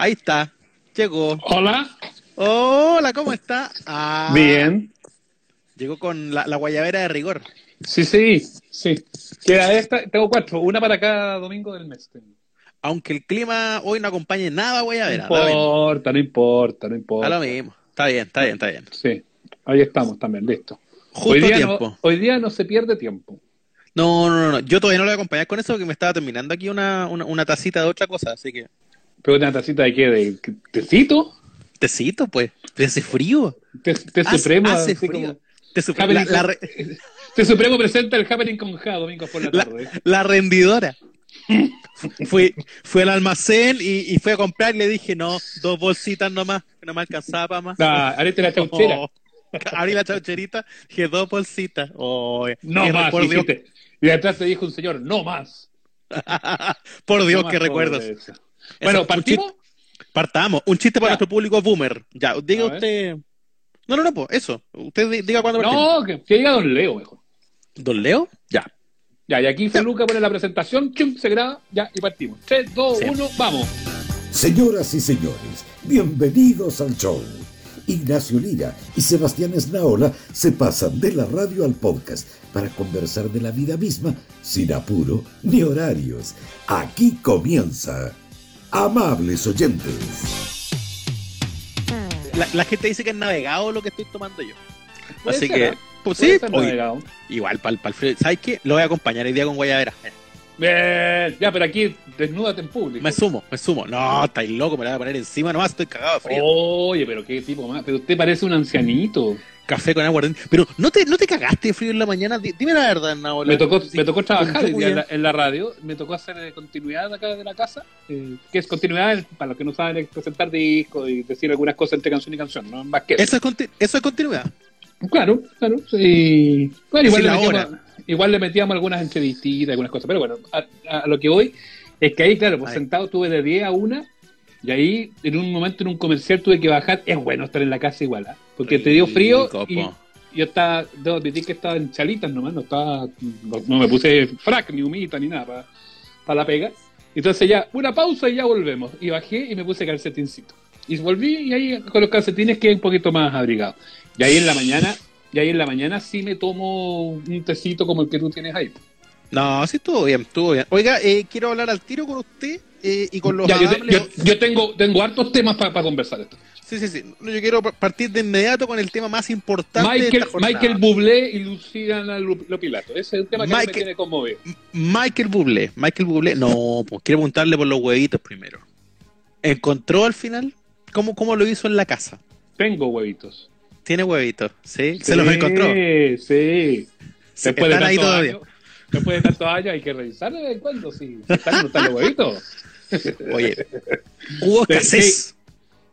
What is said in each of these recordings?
Ahí está. Llegó. Hola. Hola, ¿cómo está? Ah, Bien. Llegó con la, la guayabera de rigor. Sí, sí, sí. Queda esta, tengo cuatro, una para cada domingo del mes. tengo. Aunque el clima hoy no acompañe nada No guayabera. mismo. importa, no importa, no importa. lo mismo. Está bien, está bien, está bien. Sí, ahí estamos también, listo. Justo hoy, día tiempo. No, hoy día no se pierde tiempo. No, no, no, no. Yo todavía no lo voy a acompañar con eso porque me estaba terminando aquí una, una, una tacita de otra cosa, así que. Pero una tacita de qué, de tecito, Tecito, pues. Te hace frío. Hace- supremo, hace frío. como- Te Happening la, la re- Té supremo presenta el Happening con Ja domingos por la La- tarde. la rendidora. Fui, fui al almacén y, y fui a comprar y le dije, no, dos bolsitas nomás, que no me alcanzaba para más. Ah, arete la chauchera. Oh. Abrí la chaucherita, dije dos bolsitas. Oh, No más. Y detrás te dijo un señor, no más. Por Dios, No más qué recuerdos. Bueno, ¿partimos? Partamos. Un chiste para Ya. nuestro público boomer. Ya, diga usted. No, no, no, pues eso. Usted di- diga cuándo partimos. No, que, que diga Don Leo mejor. ¿Don Leo? Ya. Ya, y aquí Feluca pone la presentación, chum, se graba, ya, y partimos. 3, 2, Sí. 1, vamos. Señoras y señores, bienvenidos al show. Ignacio Lira y Sebastián Esnaola se pasan de la radio al podcast para conversar de la vida misma sin apuro ni horarios. Aquí comienza. Amables oyentes. La, la gente dice que es navegado lo que estoy tomando yo. Puede Así ser, que, ¿eh? pues sí, oye, igual para el frío. ¿Sabes qué? Lo voy a acompañar hoy día con guayabera. Eh, Bien, ya, pero aquí desnúdate en público. Me sumo, me sumo. No, estáis loco, me la voy a poner encima nomás, estoy cagado de frío. Oye, pero qué tipo más. Pero usted parece un ancianito. Café con agua. Pero ¿no te, no te cagaste de frío en la mañana? Di- Dime la verdad, Naola. Me tocó, Sí. me tocó trabajar en la, Lluvia. en la radio, me tocó hacer eh, continuidad acá de la casa, eh, que es continuidad, para los que no saben, es presentar discos y decir algunas cosas entre canción y canción, no más que eso. Eso es, conti- eso es continuidad. Claro, claro. Sí. Bueno, igual, le metíamos, igual le metíamos algunas entrevistitas, algunas cosas. Pero bueno, a, a lo que voy es que ahí, claro, pues Ahí. sentado tuve de 10 a 1 y ahí en un momento en un comercial tuve que bajar. Es bueno estar en la casa igual, ¿ah? porque te dio frío y yo estaba, debo admitir que estaba en chalitas nomás, no estaba, no, no me puse frac, ni humita, ni nada para la pega. Entonces ya, una pausa y ya volvemos. Y bajé y me puse calcetincito. Y volví y ahí con los calcetines quedé un poquito más abrigado. Y ahí en la mañana, y ahí en la mañana sí me tomo un tecito como el que tú tienes ahí. No, sí, estuvo bien, estuvo bien. Oiga, eh, quiero hablar al tiro con usted eh, y con los Ya, yo, te- amables- yo- yo tengo, tengo hartos temas para conversar esto. Sí, sí, sí. Yo quiero pa- partir de inmediato con el tema más importante de Michael, esta jornada. Michael Bublé y Luciana Lu- Lopilato. Ese es el tema que Michael- me tiene conmovido. Michael Bublé. Michael Bublé. No, pues quiero preguntarle por los huevitos primero. ¿Encontró al final? ¿Cómo, cómo lo hizo en la casa? Tengo huevitos. ¿Tiene huevitos? ¿Sí? ¿Se los encontró? Sí, sí. Después de, están ahí todavía. años, después de tantos años hay que revisar de vez en cuando si están los huevitos. Oye, hubo escasez.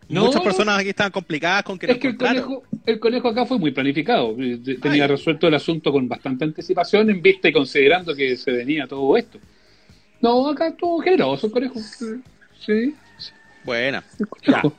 No, Muchas personas aquí estaban complicadas con que Es que el conejo, el conejo acá fue muy planificado. Eh, Tenía resuelto el asunto con bastante anticipación en vista y considerando que se venía todo esto. No, acá estuvo generoso el conejo. Sí, Buena. el conejo.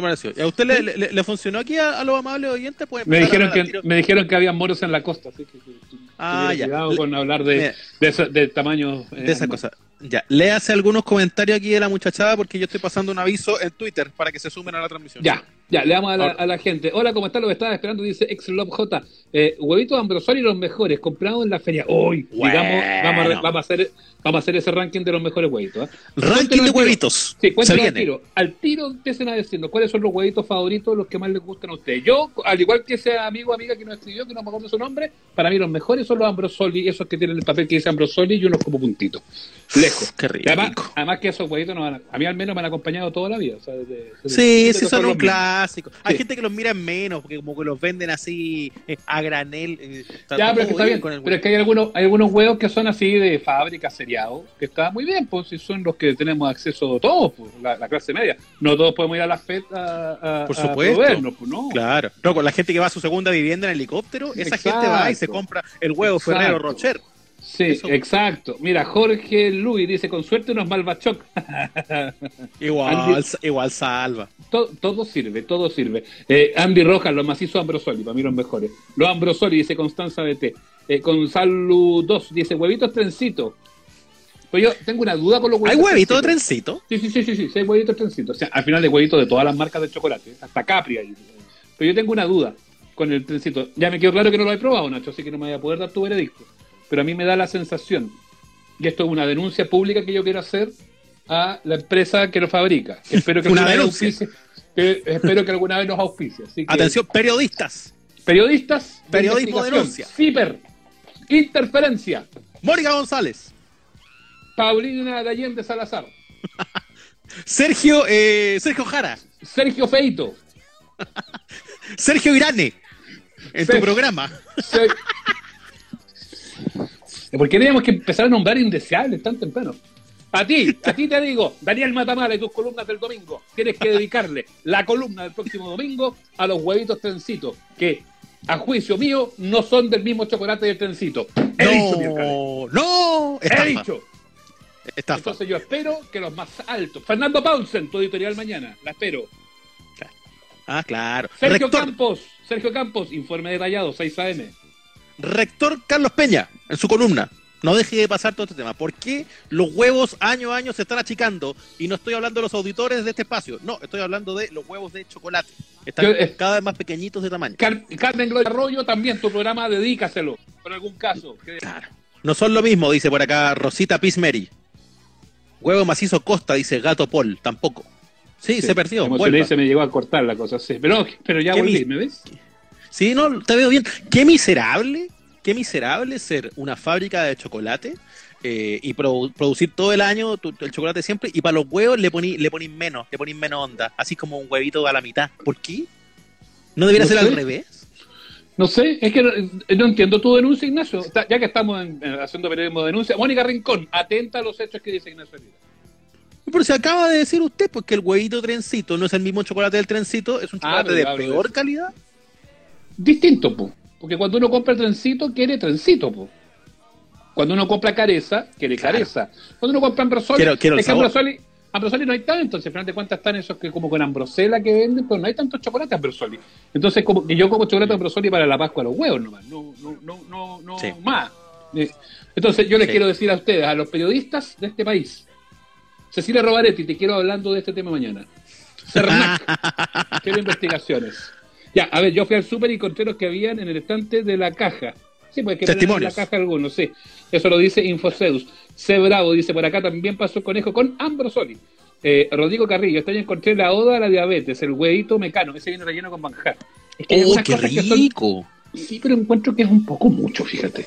No. ¿Y ¿A usted le, le- le funcionó aquí a, a los amables oyentes? Pueden Me dijeron, que, tiro. me dijeron que había moros en la costa, así que, que- que Ah, ya. cuidado con hablar de, de, esa- de tamaño. eh, de esas cosas. Ya, léase algunos comentarios aquí de la muchachada porque yo estoy pasando un aviso en Twitter para que se sumen a la transmisión. Ya, ya, le damos a la, a la gente. Hola, ¿cómo están? Lo estaba esperando, dice Exlove J. Eh, huevitos Ambrosoli los mejores, comprados en la feria. Hoy, Bueno. digamos, vamos a, vamos, a hacer, vamos a hacer ese ranking de los mejores huevitos. ¿eh? Ranking de huevitos. Sí, se cuéntenos al tiro. Al tiro empiecen a decirnos cuáles son los huevitos favoritos, los que más les gustan a ustedes. Yo, al igual que ese amigo o amiga que nos escribió, que no me acuerdo su nombre, para mí los mejores son los Ambrosoli, esos que tienen el papel que dice Ambrosoli y unos como puntitos. Lejos. Qué rico. Además, además que esos huevitos nos van a, a mí al menos me han acompañado toda la vida. o sea, desde- desde Sí, sí, que son un los Hay Sí. gente que los mira en menos, porque como que los venden así eh, a granel. eh, Ya, pero es que está bien Pero es que hay algunos, hay algunos huevos que son así de fábrica, seriados, que está muy bien, pues si son los que tenemos acceso todos, pues, la, la clase media. No todos podemos ir a la FED a, a, Por supuesto. pues no. Claro. No, con la gente que va a su segunda vivienda en helicóptero, esa gente va y se compra el huevo. Ferrero Rocher. Sí, Eso. exacto. Mira, Jorge Luis dice, con suerte unos malvachoc. Igual, Andy- igual salva. todo, todo sirve, todo sirve. Eh, Andy Rojas, los macizos Ambrosoli, para mí los mejores. Los Ambrosoli, dice Constanza BT. Eh, Gonzalo 2 dice, huevitos trencito. Pero yo tengo una duda con los ¿Hay huevitos. huevito de trencitos. trencito? Sí, sí, sí, sí, sí, sí, hay huevitos trencitos. O sea, al final de huevitos de todas las marcas de chocolate, hasta Capri ahí. Pero yo tengo una duda con el trencito. Ya me quedó claro que no lo he probado, Nacho, así que no me voy a poder dar tu veredicto. Pero a mí me da la sensación, y esto es una denuncia pública que yo quiero hacer a la empresa que lo fabrica. Espero que Una alguna vez denuncia. auspicie- que espero que alguna vez nos auspicie. Así que, Atención, periodistas. Periodistas. de Periodismo denuncia. CIPER. Interferencia. Mónica González. Paulina de Allende Salazar. Sergio, eh, Sergio Jara. Sergio Feito. Sergio Irane. En tu programa. Se- ¿Por qué teníamos que empezar a nombrar indeseables tan temprano? A ti, a ti te digo, Daniel Matamala y tus columnas del domingo, tienes que dedicarle la columna del próximo domingo a los huevitos trencitos, que a juicio mío no son del mismo chocolate del trencito. He dicho, mi. No, no. He Estafa. dicho. Estafa. Entonces yo espero que los más altos. Fernando Paulsen, tu editorial mañana, la espero. Ah, claro. Sergio Rector, Campos, Sergio Campos, informe detallado, 6 AM. Rector Carlos Peña, en su columna. No deje de pasar todo este tema. ¿Por qué los huevos año a año se están achicando? Y no estoy hablando de los auditores de este espacio. No, estoy hablando de los huevos de chocolate. Están Yo, eh, cada vez más pequeñitos de tamaño. Car- Carmen Gloria Arroyo, también tu programa, dedícaselo, por algún caso. Que- Claro. No son lo mismo, dice por acá Rosita Pismeri. Huevo macizo Costa, dice Gato Paul. Tampoco. Sí, se perdió. Vuelva. se me llegó a cortar la cosa, sí. Pero, pero ya Qué volví, ¿me ves? Sí, no, te veo bien. Qué miserable, qué miserable ser una fábrica de chocolate eh, y produ- producir todo el año tu- el chocolate siempre y para los huevos le poní, le ponís menos, le ponís menos onda, así como un huevito a la mitad. ¿Por qué? ¿No debería No ser sé. al revés? No sé, es que no, no entiendo tu denuncia, Ignacio. Está- ya que estamos en- en- haciendo periodismo de denuncia, Mónica Rincón, atenta a los hechos que dice Ignacio Herrera. Pero se acaba de decir usted, porque el huevito trencito no es el mismo chocolate del trencito, es un Ah, chocolate de peor calidad. Distinto, po. Porque cuando uno compra trencito, quiere trencito, po. Cuando uno compra careza, quiere Claro. careza. Cuando uno compra ambrosoli, Quiero- quiero es que ambrosoli, ambrosoli no hay tanto, entonces al final de cuentas están esos que como con ambrosela que venden, pero no hay tanto chocolate ambrosoli. Entonces como que yo como chocolate ambrosoli para la Pascua los huevos nomás, no, no, no, no, no Sí. más. Eh, Entonces yo les Sí. quiero decir a ustedes, a los periodistas de este país, Cecilia Robaretti, te quiero hablando de este tema mañana. Cernac, quiero investigaciones. Ya, a ver, yo fui al súper y encontré los que habían en el estante de la caja. Sí, pues que en la caja algunos, sí. Eso lo dice Infoseus. C. Bravo dice, por acá también pasó el conejo con Ambrosoli. Eh, Rodrigo Carrillo, esta vez encontré la oda a la diabetes, el huevito mecano, ese viene relleno con manjar. Es que hay ¡Oh, qué cosas que son- rico! Sí, pero encuentro que es un poco mucho, fíjate.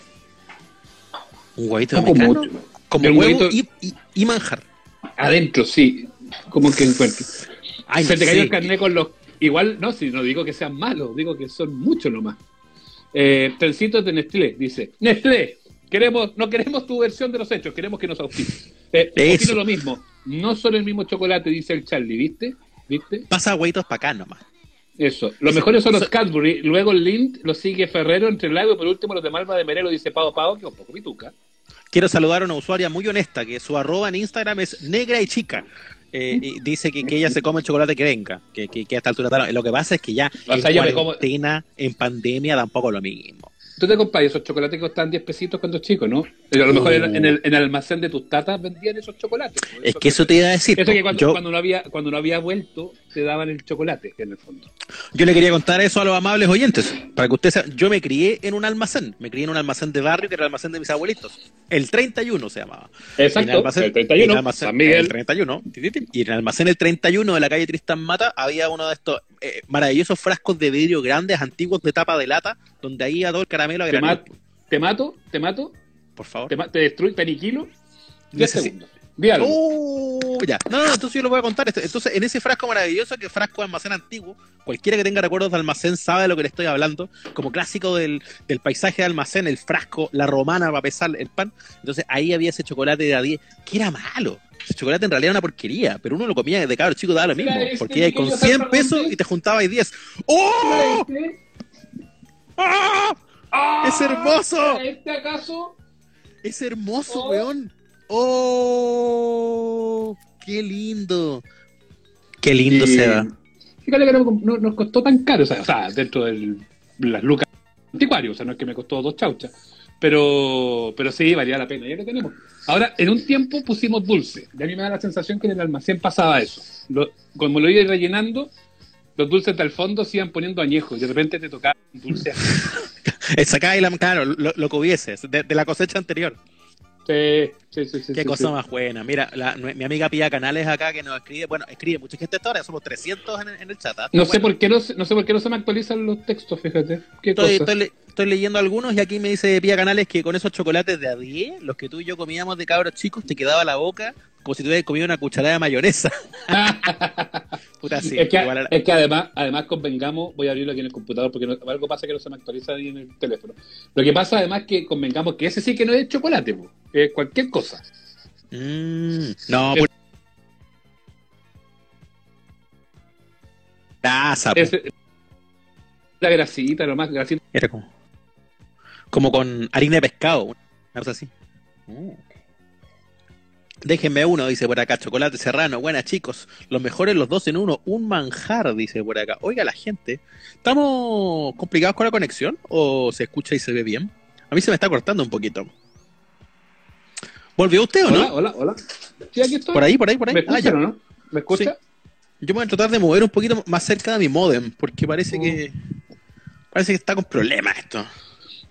Un huevito de Poco mecano, mucho. como un huevo huevito- y, y- y manjar. Adentro, sí. Como que encuentro. Ay, Se te cayó el carnet con los. Igual, no, si no digo que sean malos, digo que son muchos nomás. Eh, trencitos de Nestlé, dice. Nestlé, queremos, no queremos tu versión de los hechos, queremos que nos auspices. Eh, Eso. lo mismo. No son el mismo chocolate, dice el Charlie, ¿viste? ¿Viste? Pasa huevitos para acá nomás. Eso. Los mejores son los Cadbury, luego el Lind, lo sigue Ferrero, entre Lago y por último los de Malva de Merelo, dice Pau Pau, que es un poco pituca. Quiero saludar a una usuaria muy honesta, que su arroba en Instagram es negra y chica. Eh, y dice que, que ella se come el chocolate que venga, que, que, que a esta altura Lo que pasa es que ya O en sea, yo me como- cuarentena, en pandemia, tampoco lo mismo. Tú te compras esos chocolates que costaban 10 pesitos cuando chico, ¿no? Pero a lo mejor Uh. en, en el, en el almacén de tus tatas vendían esos chocolates. ¿no? Es que eso te iba a decir. Eso que cuando, yo, cuando, no había, cuando no había vuelto, te daban el chocolate, en el fondo. yo le quería contar eso a los amables oyentes, para que ustedes sepan, yo me crié en un almacén, me crié en un almacén de barrio que era el almacén de mis abuelitos. El 31 se llamaba. Exacto, almacén- el 31, en almacén- San Miguel. El 31. Y en el almacén el 31 de la calle Tristan Mata había uno de estos eh, maravillosos frascos de vidrio grandes, antiguos de tapa de lata, donde ahí a todo el caramelo a Te, ma- te mato, te mato, Por favor. te, ma- te destruyo, te aniquilo. 10 Necesi- segundos. Di algo. Oh, ya. No, no, entonces yo lo voy a contar. esto. Entonces, en ese frasco maravilloso, que es frasco de almacén antiguo, cualquiera que tenga recuerdos de almacén sabe de lo que le estoy hablando. Como clásico del, del paisaje de almacén, el frasco, la romana para pesar el pan. Entonces, ahí había ese chocolate de a 10, que era malo. Ese chocolate en realidad era una porquería, pero uno lo comía de cabro chico, daba lo mismo. Este Porque con pequeño 100 San pesos y te juntabas 10. ¡Oh! ¡Ah! ¡Ah! ¡Es hermoso! ¿Este acaso? Es hermoso, Oh. weón. ¡Oh! ¡Qué lindo! ¡Qué lindo Y- se da! Fíjate que no, no- nos costó tan caro, o sea, o sea, dentro de las lucas anticuarios, o sea, no es que me costó dos chauchas, Pero, pero sí, valía la pena, ya lo tenemos. Ahora, en un tiempo pusimos dulce. Y a mí me da la sensación que en el almacén pasaba eso. Lo, como lo iba rellenando, los dulces del fondo se iban poniendo añejos. Y de repente te tocaba un dulce Sacáis la, claro, lo, lo que hubieses, de, de la cosecha anterior. Sí, sí, sí. sí Qué sí, cosa sí. más buena. Mira, la- mi amiga Pía Canales acá que nos escribe, bueno, escribe mucha gente hasta ahora, somos 300 en, en el chat. ¿ah? No sé, por qué no, no sé por qué no se me actualizan los textos, fíjate. ¿Qué Estoy, cosa? estoy le- estoy leyendo algunos y aquí me dice Pía Canales que con esos chocolates de a 10, los que tú y yo comíamos de cabros chicos, te quedaba la boca como si tuvieras comido una cucharada de mayonesa. Puta, sí, es, que, igual a la- es que además, además convengamos, voy a abrirlo aquí en el computador porque no- algo pasa que no se me actualiza ahí en el teléfono. Lo que pasa además que convengamos que ese sí que no es chocolate, po, es cualquier cosa. Mm, no, Es- pu- Grasa, po. Es, la grasita, lo más grasita. Era como, como con harina de pescado, una cosa así. Mm. Déjenme uno, dice por acá, chocolate serrano. Buenas chicos, los mejores los dos en uno, un manjar, dice por acá. Oiga la gente, ¿estamos complicados con la conexión o se escucha y se ve bien? A mí se me está cortando un poquito. ¿Volvió usted o no? hola, hola. Sí, aquí estoy. Por ahí, por ahí, por ahí. ¿Me Ah, ya. escuchan o no? ¿Me escucha? Yo me voy a tratar de mover un poquito más cerca de mi modem, porque parece Mm. que parece que está con problemas esto.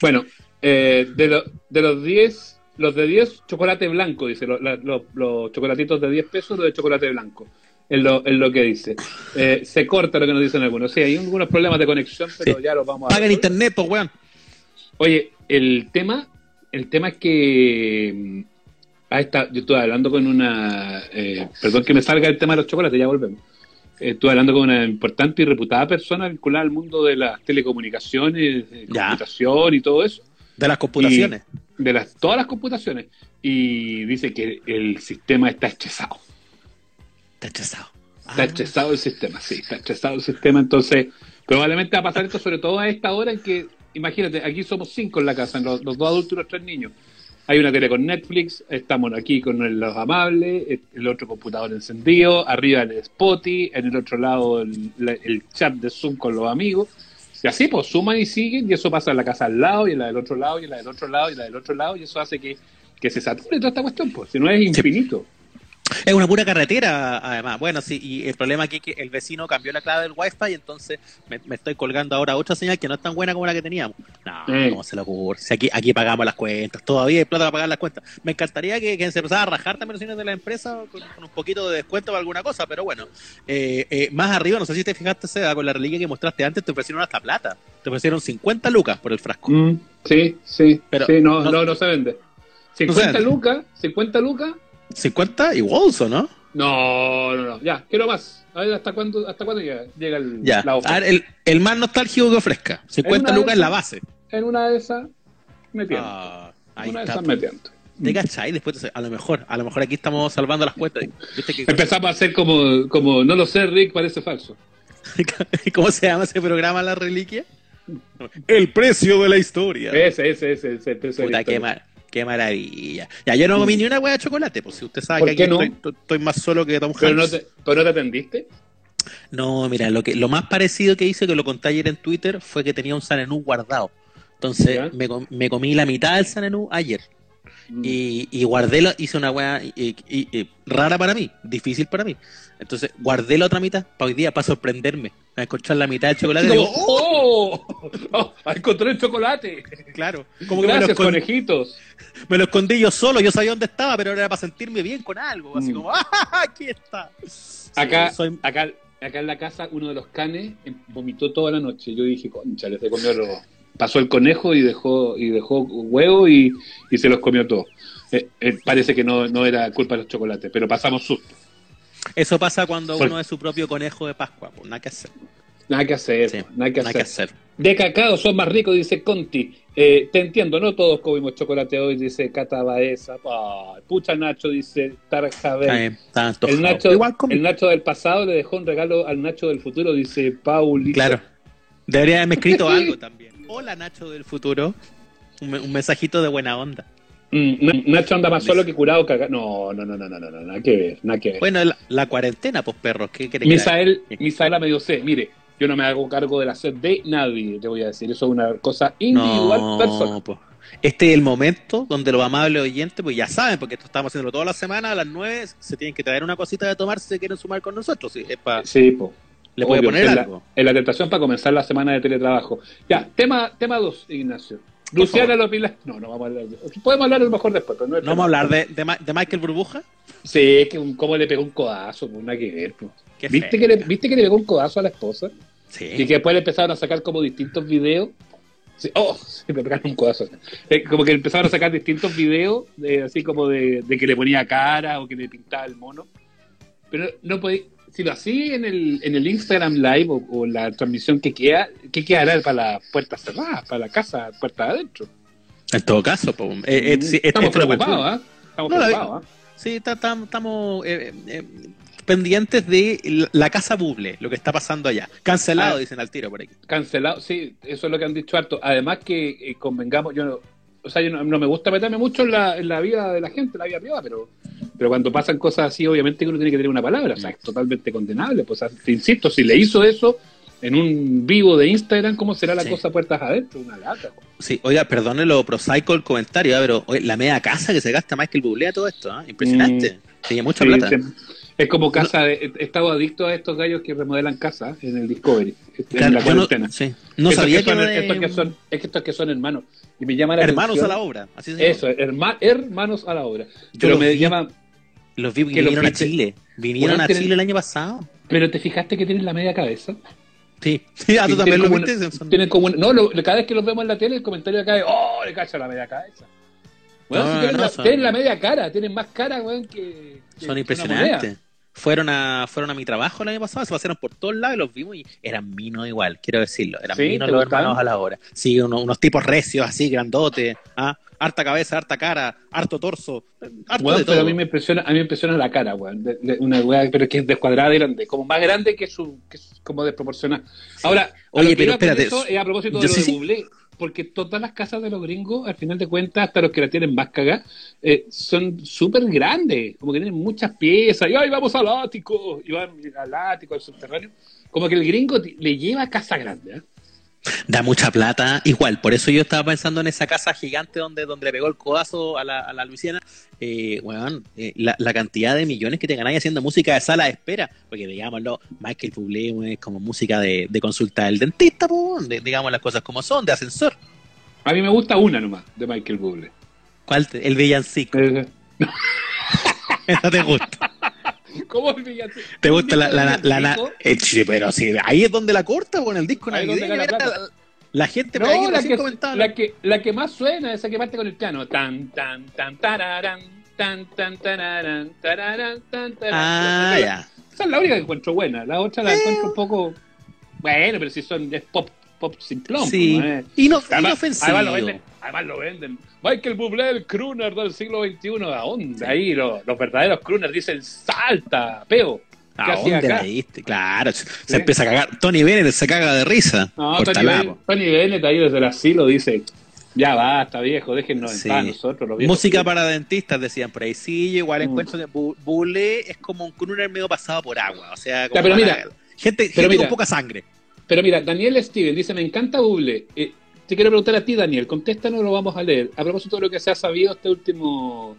Bueno, eh, de, lo- de los 10, los de 10, chocolate blanco, dice. Los, la- los- los chocolatitos de 10 pesos, los de chocolate blanco. Es lo, es lo que dice. Eh, se corta lo que nos dicen algunos. Sí, hay algunos problemas de conexión, pero Sí. ya los vamos a Paga en internet, pues, weón. Oye, el tema, el tema es que ah, está, yo estuve hablando con una, eh, perdón que me salga el tema de los chocolates, ya volvemos. Eh, Estuve hablando con una importante y reputada persona vinculada al mundo de las telecomunicaciones, de Ya. computación y todo eso, De las computaciones. de las todas las computaciones, y dice que el sistema está estresado. Está estresado. Está Ah. estresado el sistema, sí, está estresado el sistema. Entonces, probablemente va a pasar esto, sobre todo a esta hora en que, imagínate, aquí somos cinco en la casa, los, los dos adultos y los tres niños. Hay una tele con Netflix, estamos aquí con los amables, el otro computador encendido, arriba el Spotify, en el otro lado el, chat de Zoom con los amigos. Y así, pues suman y siguen, y eso pasa en la casa al lado, y en la del otro lado, y en la del otro lado, y en la del otro lado, y eso hace que, que se sature toda esta cuestión, pues, si no es infinito. Es una pura carretera, además. Bueno, sí, y el problema aquí es que el vecino cambió la clave del wifi y entonces me, me estoy colgando ahora otra señal que no es tan buena como la que teníamos. No. ¿cómo se le ocurre? Si aquí, aquí pagamos las cuentas, todavía hay plata para pagar las cuentas. Me encantaría que, que se empezara a rajar también los de la empresa con, con un poquito de descuento o alguna cosa, pero bueno. Eh, eh, más arriba, no sé si te fijaste, Seda, con la reliquia que mostraste antes, te ofrecieron hasta plata. Te ofrecieron 50 lucas por el frasco. Mm, sí, sí, Pero sí, no, no- no, no se vende. 50 vende. lucas, 50 lucas, 50 y Wolso, ¿no? no, no, no, ya, quiero más. A ver, ¿hasta cuándo, hasta cuándo llega, llega el, Ya. la oferta? A ver, el, el más nostálgico que ofrezca. 50 una lucas en la base. En una de esas, me tiento. Ah, ahí una de esas me tiento. ¿Te cachai? Después, te- a lo mejor, a lo mejor aquí estamos salvando las cuentas. ¿Viste que, Empezamos a hacer como, como, no lo sé, Rick, parece falso. ¿Cómo se llama ese programa, La Reliquia? El precio de la historia. Ese, ese, ese, ese, ese, ese Puta, qué, ma- qué maravilla. Ya, yo no comí ni una hueá de chocolate, pues si usted sabe ¿Por que aquí no? estoy, estoy más solo que Tom Pero no, Hanks. te, pero no te atendiste. No, mira, lo que lo más parecido que hice, que lo conté ayer en Twitter, fue que tenía un Sanenú guardado. Entonces me, com- me comí la mitad del Sanenú ayer. Mm. Y, y guardé, hice una y- y- y- rara para mí, difícil para mí. Entonces guardé la otra mitad para hoy día, para sorprenderme. A encontrar la mitad del chocolate. Como, digo, ¡oh! ¡Oh! ¡Oh! encontré el chocolate. Claro, como que me lo, Gracias, escon- conejitos. me lo escondí yo solo, yo sabía dónde estaba, pero era para sentirme bien con algo. Así Mm. como, ¡ah! Aquí está. Sí, Acá, soy- acá, acá en la casa, uno de los canes eh, vomitó toda la noche. Yo dije, concha, se comió lo... Pasó el conejo y dejó y dejó huevo y, y se los comió todo. Eh, eh, parece que no, no era culpa de los chocolates, pero pasamos susto. Eso pasa cuando Por- uno es su propio conejo de Pascua, pues nada que hacer. Nada que hacer, Sí, nada que nada hacer. que hacer. De cacao son más ricos, dice Conti. Eh, te entiendo, no todos comimos chocolate hoy, dice Cata Baeza. Pucha Nacho, dice Tarjabel. El. Nacho, Igual el Nacho del pasado le dejó un regalo al Nacho del futuro, dice Paul. Claro. Debería haberme escrito algo también. Hola Nacho del futuro. Un mensajito de buena onda. Mm, Na- Nacho anda más solo que curado caga- No, no, no, no, no, no, no, nada que ver, nada que ver. Bueno, la, la cuarentena, pues perros, ¿qué querés que? Misael, Sí. Misaela me dio sed. Mire, yo no me hago cargo de la sed de nadie, te voy a decir. Eso es una cosa individual No, personal. pues. este es el momento donde los amables oyentes, pues ya saben, porque esto estamos haciéndolo toda la semana, a las 9 se tienen que traer una cosita de tomar si se quieren sumar con nosotros. ¿sí? Es pa- Sí, po. le puede poner en la- algo. En la tentación para comenzar la semana de teletrabajo. Ya, tema tema dos, Ignacio. Por Luciana. Lopila. No, no vamos a hablar de Podemos hablar a lo mejor después, pero no es No vamos a hablar de, de, Michael Burbuja. Sí, es que un- cómo le pegó un codazo, pues nada que ver. pues. ¿Viste, que le, ¿Viste que le pegó un codazo a la esposa? Sí. Y que después le empezaron a sacar como distintos videos. Sí, oh, sí, me pegaron un codazo. Eh, como que empezaron a sacar distintos videos, de, así como de, de que le ponía cara o que le pintaba el mono. Pero no podía, si lo hacía en el, en el Instagram Live o, o la transmisión que queda, ¿qué quedará para las puertas cerradas, para la casa, puertas adentro? En todo caso, po, eh, eh, sí, Estamos este lo preocupados, ¿ah? Estamos No, la- preocupados, ¿ah? Sí, ta- ta- estamos eh, eh, pendientes de la- la casa buble, lo que está pasando allá. Cancelado, Ah. dicen al tiro por aquí. Cancelado, sí, eso es lo que han dicho harto. Además que convengamos, yo no, o sea, yo no, no me gusta meterme mucho en la, en la vida de la gente, en la vida privada, pero, pero cuando pasan cosas así, obviamente que uno tiene que tener una palabra, o sea, es totalmente condenable. Pues, te insisto, si le hizo eso en un vivo de Instagram, ¿cómo será la Sí. cosa puertas adentro? Una lata. po. Sí, oiga, perdone lo prosaico el comentario, ¿ah? pero la media casa que se gasta Michael Bublé a todo esto, ¿ah? impresionante. Tiene mucha Sí, plata. se- es como casa, de- he estado adicto a estos gallos que remodelan casa en el Discovery, en Claro, la no, cuarentena. sí, no Estos sabía que que, son, de- estos que son, es que estos que son hermanos. Y me llama la hermanos atención- a la obra. Así se llama. Eso, herma- hermanos a la obra. Yo Pero me vi. llama, Los vi que que los vinieron a. Chile. Vinieron Bueno, a tienen- Chile el año pasado. pero te fijaste que tienen la media cabeza. Sí, sí ah, tú también lo como viste. Tienen como no, lo- cada vez que los vemos en la tele, el comentario acá es, oh, le cacha la media cabeza. Bueno, No, si tienen, no, la, son- tienen la media cara, tienen más cara, weón, que, que Son una impresionantes. Fueron a, fueron a mi trabajo el año pasado, se pasaron por todos lados y los vimos y eran minos igual, quiero decirlo. Eran ¿Sí? minos ¿Te los gustaron? hermanos a la hora. Sí, unos, unos tipos recios así, grandotes, ¿ah? harta cabeza, harta cara, harto torso, harto Weón, de todo. pero a mí me impresiona, a mí me impresiona la cara, weón. de- de una weá, pero que es descuadrada y grande, como más grande que su, que es como desproporcionada. Ahora, Oye, pero espérate, eso es a propósito de lo sí, de. Bublé, porque todas las casas de los gringos, al final de cuentas, hasta los que la tienen más cagada, eh, son súper grandes, como que tienen muchas piezas, y ay, vamos al ático, y van al ático, al subterráneo. Como que el gringo le lleva casa grande, ¿eh? Da mucha plata, igual, por eso yo estaba pensando en esa casa gigante donde, donde le pegó el codazo a la, a la Luisiana. Eh, weón, eh, la, la cantidad de millones que te ganáis haciendo música de sala de espera, porque digámoslo, Michael Bublé es como música de, de consulta del dentista, de- digamos las cosas como son, de ascensor. A mí me gusta una nomás, de Michael Bublé. ¿Cuál? te- el villancico. Eh, ¿No te gusta? ¿Cómo? ¿Te gusta la, la, la, la- eh, sí, pero sí, ahí es donde la corta, con el disco es navideño. la, gente No, ahí la que, la, que, la que más suena, esa que parte con el piano. Tan, tan, tan, tararán, tan, tan, tararán, tararán, tan, tararán. Ah, ya. Esa es la única que encuentro buena. La otra la Eh. encuentro un poco. Bueno, pero si son. Es pop, pop sin plomo. Sí. ¿no? Eh. Ino- Además, inofensivo. además lo venden. Además lo venden. Michael Bublé, el crooner del siglo XXI. ¿A dónde? Ahí los, los verdaderos crooners dicen salta, peo. ¿Qué ¿A dónde acá? leíste? Claro, se Sí. empieza a cagar. Tony Bennett se caga de risa. No, Tony. Bennett, Tony Bennett ahí desde el asilo dice, ya basta viejo, déjennos en Sí. paz nosotros los viejos. Música para dentistas, decían por ahí. Sí, yo igual Mm. encuentro que Bu- Bublé es como un crooner medio pasado por agua. O sea, como Ya, pero mira, gente, pero gente mira. con poca sangre. Pero mira, Daniel Steven dice, me encanta Buble. Eh, te quiero preguntar a ti, Daniel, contéstanos, lo vamos a leer. A propósito de lo que se ha sabido este último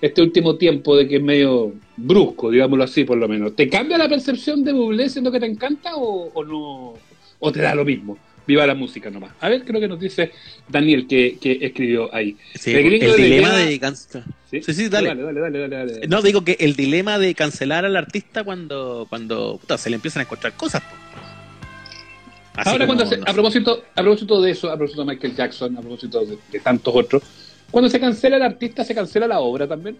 este último tiempo de que es medio brusco, digámoslo así por lo menos. ¿Te cambia la percepción de Bublé siendo que te encanta o, o no? ¿O te da lo mismo? Viva la música nomás. A ver, creo que nos dice Daniel que, que escribió ahí. Sí, El dilema Lema- de cancelar. Sí, sí, dale. Dale, dale, dale, dale, dale. No, digo que el dilema de cancelar al artista cuando, cuando puta, se le empiezan a encontrar cosas. po. Así Ahora, como, cuando se- no a, propósito, a propósito de eso, a propósito de Michael Jackson, a propósito de, de tantos otros, cuando se cancela el artista, se cancela la obra también.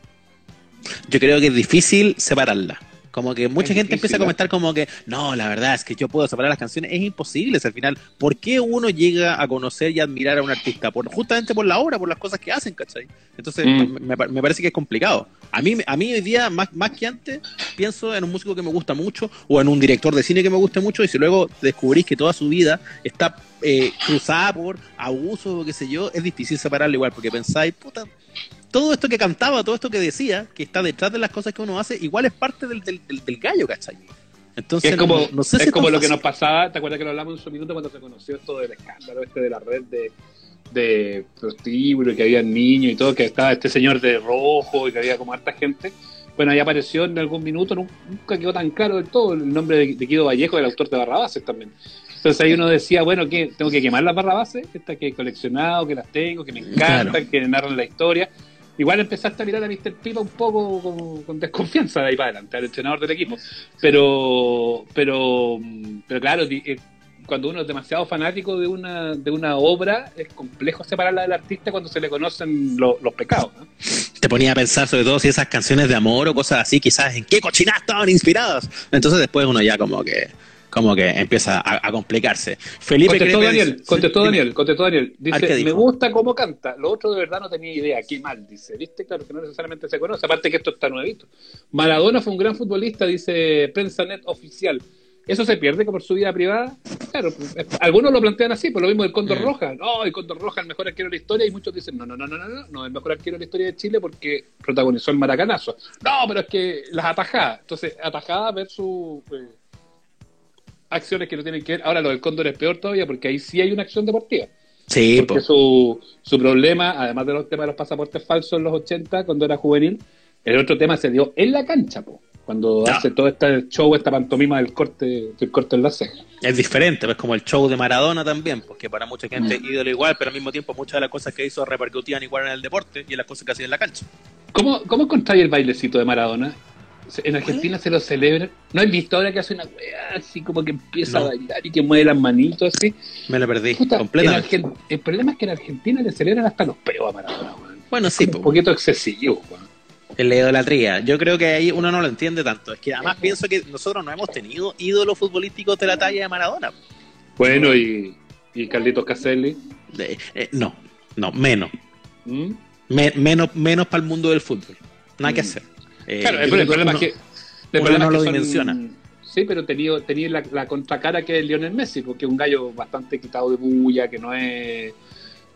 Yo creo que es difícil separarla. Como que mucha Es gente difícil, empieza a comentar como que, no, la verdad es que yo puedo separar las canciones. Es imposible, es al final. ¿Por qué uno llega a conocer y admirar a un artista? Por, justamente por la obra, por las cosas que hacen, ¿cachai? Entonces, Mm. me, me parece que es complicado. A mí, a mí hoy día, más, más que antes, pienso en un músico que me gusta mucho o en un director de cine que me guste mucho y si luego descubrís que toda su vida está eh, cruzada por abusos o qué sé yo, es difícil separarlo igual porque pensáis, puta, todo esto que cantaba, todo esto que decía, que está detrás de las cosas que uno hace, igual es parte del, del, del- del gallo, ¿cachai? Entonces, es como, no, no sé es si como lo que nos pasaba, ¿te acuerdas que lo hablamos en su minuto cuando se conoció esto del escándalo este de la red de, de prostíbulo, que había niños y todo, que estaba este señor de rojo y que había como harta gente. Bueno, ahí apareció en algún minuto, nunca quedó tan claro del todo el nombre de, de Guido Vallejo, el autor de Barrabases también. Entonces ahí uno decía, bueno, ¿qué? ¿Tengo que quemar las Barrabases? Estas que he coleccionado, que las tengo, que me encantan, Claro. que narran la historia. Igual empezaste a mirar a Mr. Pipa un poco con, con desconfianza de ahí para adelante, al entrenador del equipo. Pero, pero, pero claro, eh, cuando uno es demasiado fanático de una, de una obra, es complejo separarla del artista cuando se le conocen lo- los pecados. ¿no? Te ponía a pensar sobre todo si esas canciones de amor o cosas así, quizás en qué cochinadas estaban inspiradas. Entonces después uno ya como que como que empieza a, a complicarse. Felipe Contestó Daniel, contestó Sí, Daniel, contestó Daniel. Dice, me gusta cómo canta. Lo otro de verdad no tenía idea. Qué mal, dice. ¿Viste? Claro que no necesariamente se conoce. Aparte que esto está nuevito. Maradona fue un gran futbolista, dice Prensa Net Oficial. ¿Eso se pierde por su vida privada? Claro, pues, algunos lo plantean así, por lo mismo del Cóndor Mm. Roja. No, el Cóndor Roja es el mejor arquero de la historia y muchos dicen, no, no, no, no, no, no, no, el mejor arquero de la historia de Chile porque protagonizó el maracanazo. No, pero es que las atajadas. Entonces, atajadas versus eh, acciones que no tienen que ver. Ahora lo del Cóndor es peor todavía porque ahí sí hay una acción deportiva. Sí, Porque po. su, su problema, además de los temas de los pasaportes falsos en los 80, cuando era juvenil, el otro tema se dio en la cancha, po, cuando hace todo este show, esta pantomima del corte, del corte en la ceja. es diferente, es como el show de Maradona también, porque para mucha gente Mm. ídolo igual, pero al mismo tiempo muchas de las cosas que hizo repercutían igual en el deporte y en las cosas que hacía en la cancha. ¿Cómo, cómo encontráis el bailecito de Maradona? En Argentina se lo celebra. ¿No has visto ahora que hace una weá así como que empieza No. a bailar y que mueve las manitos así? Me lo perdí Puta, en completamente. Argen- el problema es que en Argentina le celebran hasta los peos a Maradona, weón. Bueno, sí, un po. poquito excesivo, weón. en la idolatría. Yo creo que ahí uno no lo entiende tanto. Es que además pienso que nosotros no hemos tenido ídolos futbolísticos de la talla de Maradona. Bueno, y, y Carlitos Caselli. De- eh, no, no, menos. ¿Mm? Me- menos menos para el mundo del fútbol. Nada que Mm. hacer. Eh, Claro, el, problema es que. El problema no es que lo son- dimensiona. Sí, pero tenía, tenía la, la contracara que es Lionel Messi, porque es un gallo bastante quitado de bulla, que no es.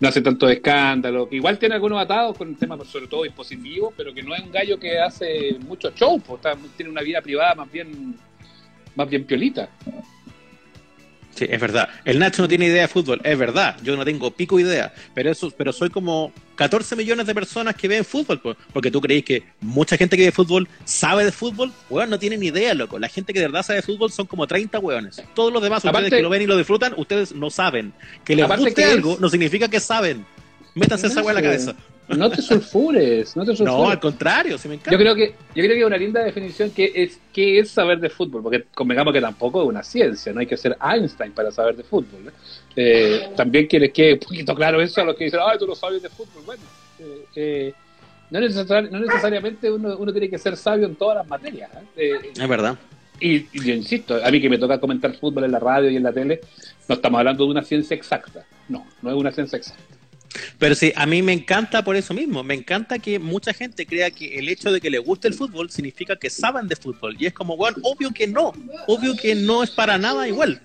No hace tanto escándalo, que igual tiene algunos atados con el tema, sobre todo impositivo, pero que no es un gallo que hace mucho show, pues, está- tiene una vida privada más bien más bien piolita. Sí, es verdad. El Nacho no tiene idea de fútbol, es verdad. Yo no tengo pico idea, pero eso, pero soy como 14 millones de personas que ven fútbol, po. porque tú creéis que mucha gente que ve fútbol sabe de fútbol, weón, no tienen ni idea, loco. La gente que de verdad sabe de fútbol son como 30 weones. Todos los demás, Aparte- ustedes que lo ven y lo disfrutan, ustedes no saben. Que les guste que es- algo no significa que saben. Métanse esa weá en la cabeza. No te sulfures, no te No, sulfures. al contrario, si me encanta. Yo creo que yo creo que una linda definición que es qué es saber de fútbol, porque convengamos que tampoco es una ciencia, no hay que ser Einstein para saber de fútbol. ¿no? Eh, también quieres que un poquito claro eso a los que dicen, ay, tú no sabes de fútbol. Bueno, eh, eh, no, necesar- no necesariamente uno, uno tiene que ser sabio en todas las materias. ¿eh? Eh, Es verdad. y, y yo insisto, a mí que me toca comentar fútbol en la radio y en la tele, no estamos hablando de una ciencia exacta. No, no es una ciencia exacta. Pero sí, a mí me encanta por eso mismo. Me encanta que mucha gente crea que el hecho de que le guste el fútbol significa que saben de fútbol. Y es como, bueno, obvio que no. Obvio que no es para nada igual.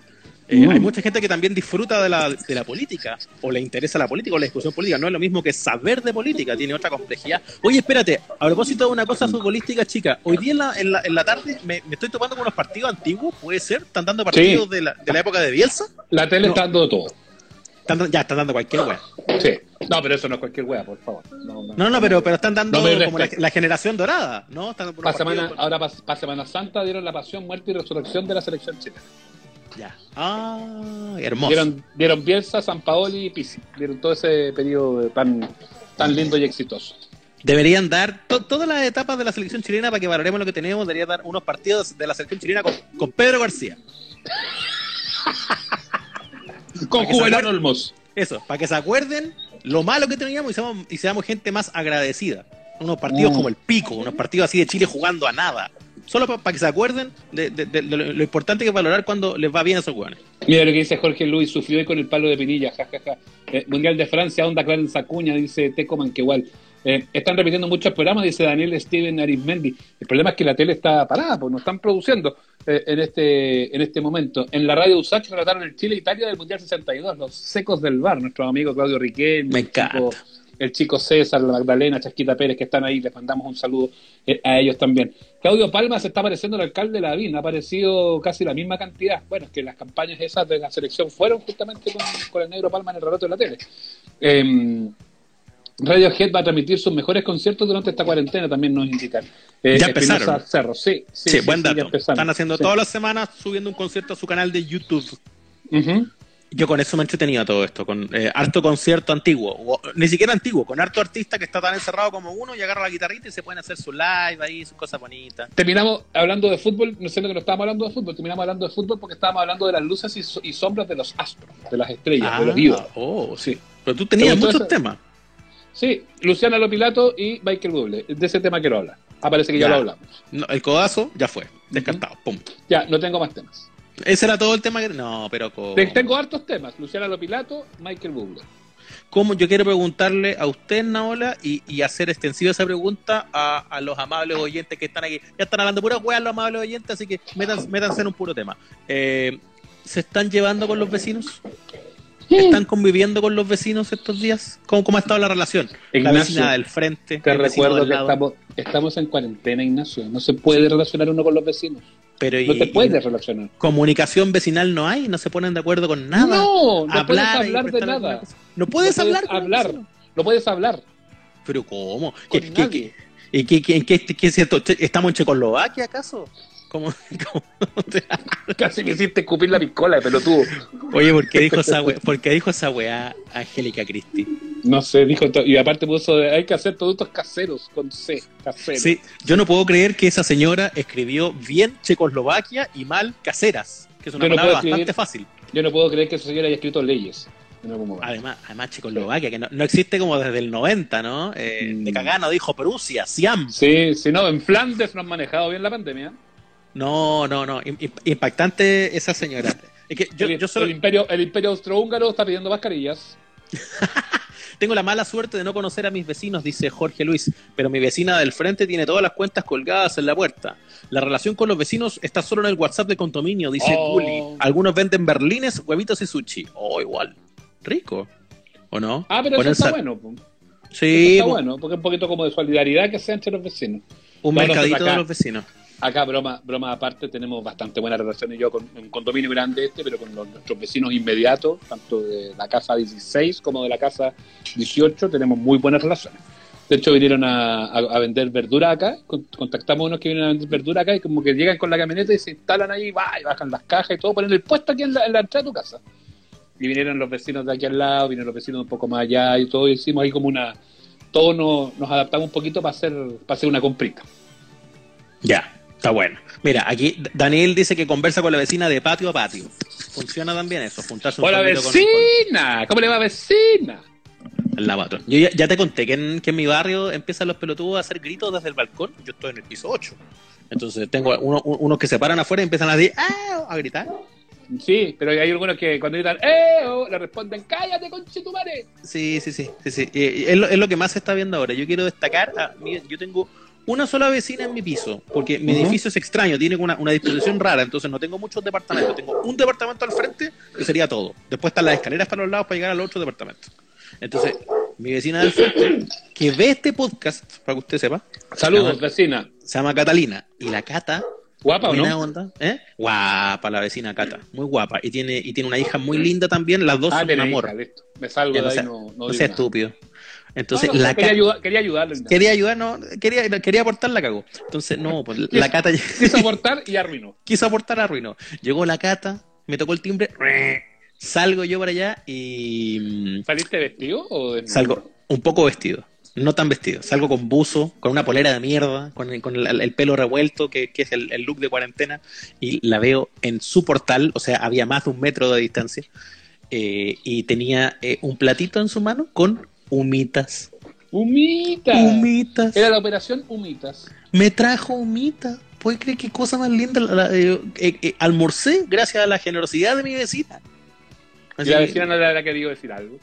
Eh, Mm. Hay mucha gente que también disfruta de la, de la política, o le interesa la política, o la discusión política. No es lo mismo que saber de política, tiene otra complejidad. Oye, espérate, a propósito de una cosa futbolística, chica, hoy día en la, en la, en la tarde me, me estoy topando con unos partidos antiguos, ¿puede ser? ¿Están dando partidos de, la, de la época de Bielsa? La tele No. está dando todo. Están ya, están dando cualquier wea. Sí. No, pero eso no es cualquier wea, por favor. No, no. No, no, pero, pero están dando No como la, generación dorada, ¿no? Están por Pa' unos partidos semana, ahora para Semana Santa dieron la pasión, muerte y resurrección de la selección chilena. Ya. Ah, hermoso. Dieron, dieron Bielsa, San Paoli y Pizzi. Dieron todo ese periodo tan, tan lindo y exitoso. Deberían dar to- todas las etapas de la selección chilena para que valoremos lo que tenemos. Deberían dar unos partidos de la selección chilena con, con Pedro García. Con Juvenal. Olmos. Eso, para que se acuerden lo malo que teníamos y seamos, y seamos gente más agradecida. Unos partidos Mm. como el pico, unos partidos así de Chile jugando a nada. Solo para que se acuerden de, de- de lo, lo importante que es valorar cuando les va bien a esos hueones. Mira lo que dice Jorge Luis, sufrió hoy con el palo de Pinilla, jajaja. Eh, Mundial de Francia, onda Clarence Acuña, dice Teco Manquehual. Eh, están repitiendo muchos programas, dice Daniel Steven Arismendi. El problema es que la tele está parada, pues no están produciendo eh, en este en este momento. En la radio USACH trataron el Chile-Italia del Mundial 62, los secos del bar, nuestro amigo Claudio Riquelme. Me el chico- encanta. el chico César, la Magdalena, Chasquita Pérez, que están ahí, les mandamos un saludo eh, a ellos también. Claudio Palma se está apareciendo el alcalde de Lavín, ha aparecido casi la misma cantidad. Bueno, es que las campañas esas de la selección fueron justamente con, con el negro Palma en el relato de la tele. Radiohead va a transmitir sus mejores conciertos durante esta cuarentena, también nos indican. Eh, ya empezaron. Cerro. Sí, sí, sí, buen dato. Están haciendo todas las semanas subiendo un concierto a su canal de YouTube. Yo con eso me he entretenido todo esto, con eh, harto concierto antiguo, o, ni siquiera antiguo, con harto artista que está tan encerrado como uno y agarra la guitarrita y se pueden hacer su live ahí, sus cosas bonitas. Terminamos hablando de fútbol, no sé lo que no estábamos hablando de fútbol, terminamos hablando de fútbol porque estábamos hablando de las luces y, sombras de los astros, de las estrellas, de los vivos. Ah, oh, sí. Pero tú tenías muchos temas. Sí, Luciana Lopilato y Michael Bublé. De ese tema quiero hablar. Aparece que ya, lo hablamos. el codazo ya fue, descartado, punto. Ya, no tengo más temas. Ese era todo el tema que... No, pero... Tengo hartos temas. Luciana Lopilato, Michael Bublé. ¿Cómo? Yo quiero preguntarle a usted, Naola, y, y hacer extensiva esa pregunta a, los amables oyentes que están aquí. Ya están hablando pura hueá los amables oyentes, así que métanse, métanse en un puro tema. Eh, ¿Se están llevando con los vecinos? ¿Están conviviendo con los vecinos estos días? ¿Cómo, cómo ha estado la relación? la vecina del frente. Te recuerdo que estamos, estamos en cuarentena, Ignacio. No se puede relacionar uno con los vecinos. Pero no te puedes relacionar. Comunicación vecinal no hay, no se ponen de acuerdo con nada. No, no puedes hablar de nada. No puedes hablar. hablar. No puedes hablar. Pero ¿cómo? ¿Qué, qué, ¿Y qué, qué, qué, qué, es cierto? ¿Estamos en Checoslovaquia acaso? ¿Cómo, Casi me hiciste escupir la piscola de pelotudo. Oye, ¿por qué dijo esa, weá, ¿por qué dijo esa weá Angélica Cristi? No sé, dijo, y aparte puso, hay que hacer productos caseros, con C, caseros. Sí, yo no puedo creer que esa señora escribió bien Checoslovaquia y mal caseras, que es una palabra bastante fácil. Yo no puedo creer que esa señora haya escrito leyes. Además, además Checoslovaquia, que no, existe como desde el 90, ¿no? Eh, De mm. cagano dijo Prusia, Siam. Sí, sí, no, en Flandes no han manejado bien la pandemia. No, no, no. Impactante esa señora. que yo, el, el, imperio, el imperio austrohúngaro está pidiendo mascarillas. Tengo la mala suerte de no conocer a mis vecinos, dice Jorge Luis, pero mi vecina del frente tiene todas las cuentas colgadas en la puerta. La relación con los vecinos está solo en el WhatsApp de condominio, dice oh. Algunos venden berlines, huevitos y sushi. Oh, igual. Rico. ¿O no? Ah, pero eso está bueno. Sí. está bueno, porque es un poquito como de solidaridad que sea entre los vecinos. Un mercadito de los vecinos. Acá, broma, broma aparte, tenemos bastante buena relación y yo con un condominio grande este, pero con nuestros vecinos inmediatos, tanto de la casa 16 como de la casa 18, tenemos muy buenas relaciones. De hecho, vinieron a, vender verdura acá, contactamos a unos que vienen a vender verdura acá y como que llegan con la camioneta y se instalan ahí, va, y bajan las cajas y todo, ponen el puesto aquí en la, entrada de tu casa. Y vinieron los vecinos de aquí al lado, vinieron los vecinos un poco más allá y todo, y hicimos ahí como una... Todos nos, nos adaptamos un poquito para hacer, para hacer una comprita. Ya. Está bueno. Mira, aquí Daniel dice que conversa con la vecina de patio a patio. Funciona también eso, juntarse un ¡Hola vecina! ¿Cómo le va vecina? El lavato. Yo ya, te conté que en, que en mi barrio empiezan los pelotudos a hacer gritos desde el balcón. Yo estoy en el piso 8. Entonces tengo unos que se paran afuera y empiezan a decir, ¡ah! a gritar. Sí, pero hay algunos que cuando gritan ¡eh! le responden ¡cállate, conchetumare! Sí, sí, sí. sí, sí. es, lo, es, lo, que más se está viendo ahora. Yo quiero destacar, a, yo tengo una sola vecina en mi piso, porque mi edificio es extraño, tiene una, una, disposición rara, entonces no tengo muchos departamentos, tengo un departamento al frente que sería todo. Después están las escaleras para los lados para llegar al otro departamento. Entonces, mi vecina del frente, que ve este podcast, para que usted sepa. Saludos, vecina. Se llama Catalina. Y la Cata. Guapa, ¿o no? ¿eh? Guapa la vecina Cata, muy guapa. Y tiene, y tiene una hija muy linda también, las dos ah, son un amor. Me salgo de ahí, no, no, sea estúpido. Entonces, la quería, ayudar, quería ayudarle. Quería ayudar, no, quería, quería aportar, la cagó. Entonces, no, pues la cata. Quiso aportar y arruinó. Quiso aportar, arruinó. Llegó la cata, me tocó el timbre, salgo yo para allá y. Mm, ¿Saliste vestido o Salgo un poco vestido. No tan vestido, salgo con buzo, con una polera de mierda, con, el, pelo revuelto, que, es el, look de cuarentena, y la veo en su portal, o sea, había más de un metro de distancia, eh, y tenía eh, un platito en su mano con Humitas. Humitas. Humitas. Era la operación Humitas. Me trajo humitas. ¿Puedes creer qué cosa más linda? Eh, eh, eh, almorcé gracias a la generosidad de mi vecina. ¿Y la vecina no le había querido decir algo?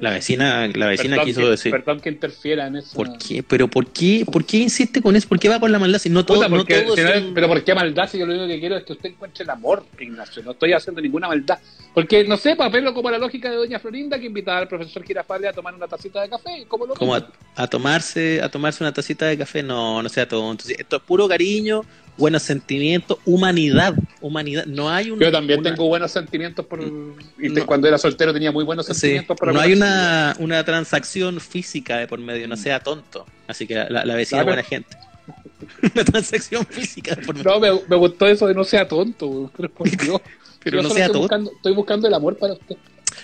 La vecina, la vecina perdón quiso que, decir. Perdón que interfiera en eso. ¿Por qué? ¿Pero por qué? ¿Por qué insiste con eso? ¿Por qué va con la maldad? Si no todo, Puta, no porque, todo si no es- son- pero ¿por qué maldad? Si yo lo único que quiero es que usted encuentre el amor, Ignacio. No estoy haciendo ninguna maldad. Porque, no sé, para verlo como la lógica de Doña Florinda, que invitaba al profesor Girafale a tomar una tacita de café. ¿Cómo lo como a, a tomarse a tomarse una tacita de café no no sea tonto esto es puro cariño buenos sentimientos humanidad humanidad no hay un Yo también una- tengo buenos sentimientos por. Y No. cuando era soltero tenía muy buenos sí, sentimientos por no hay una, una transacción física de por medio no sea tonto así que la, la vecina es Claro. buena gente una transacción física de por medio No, me, me gustó eso de no sea tonto, pero por Dios. pero Yo no sea estoy tonto buscando, estoy buscando el amor para usted.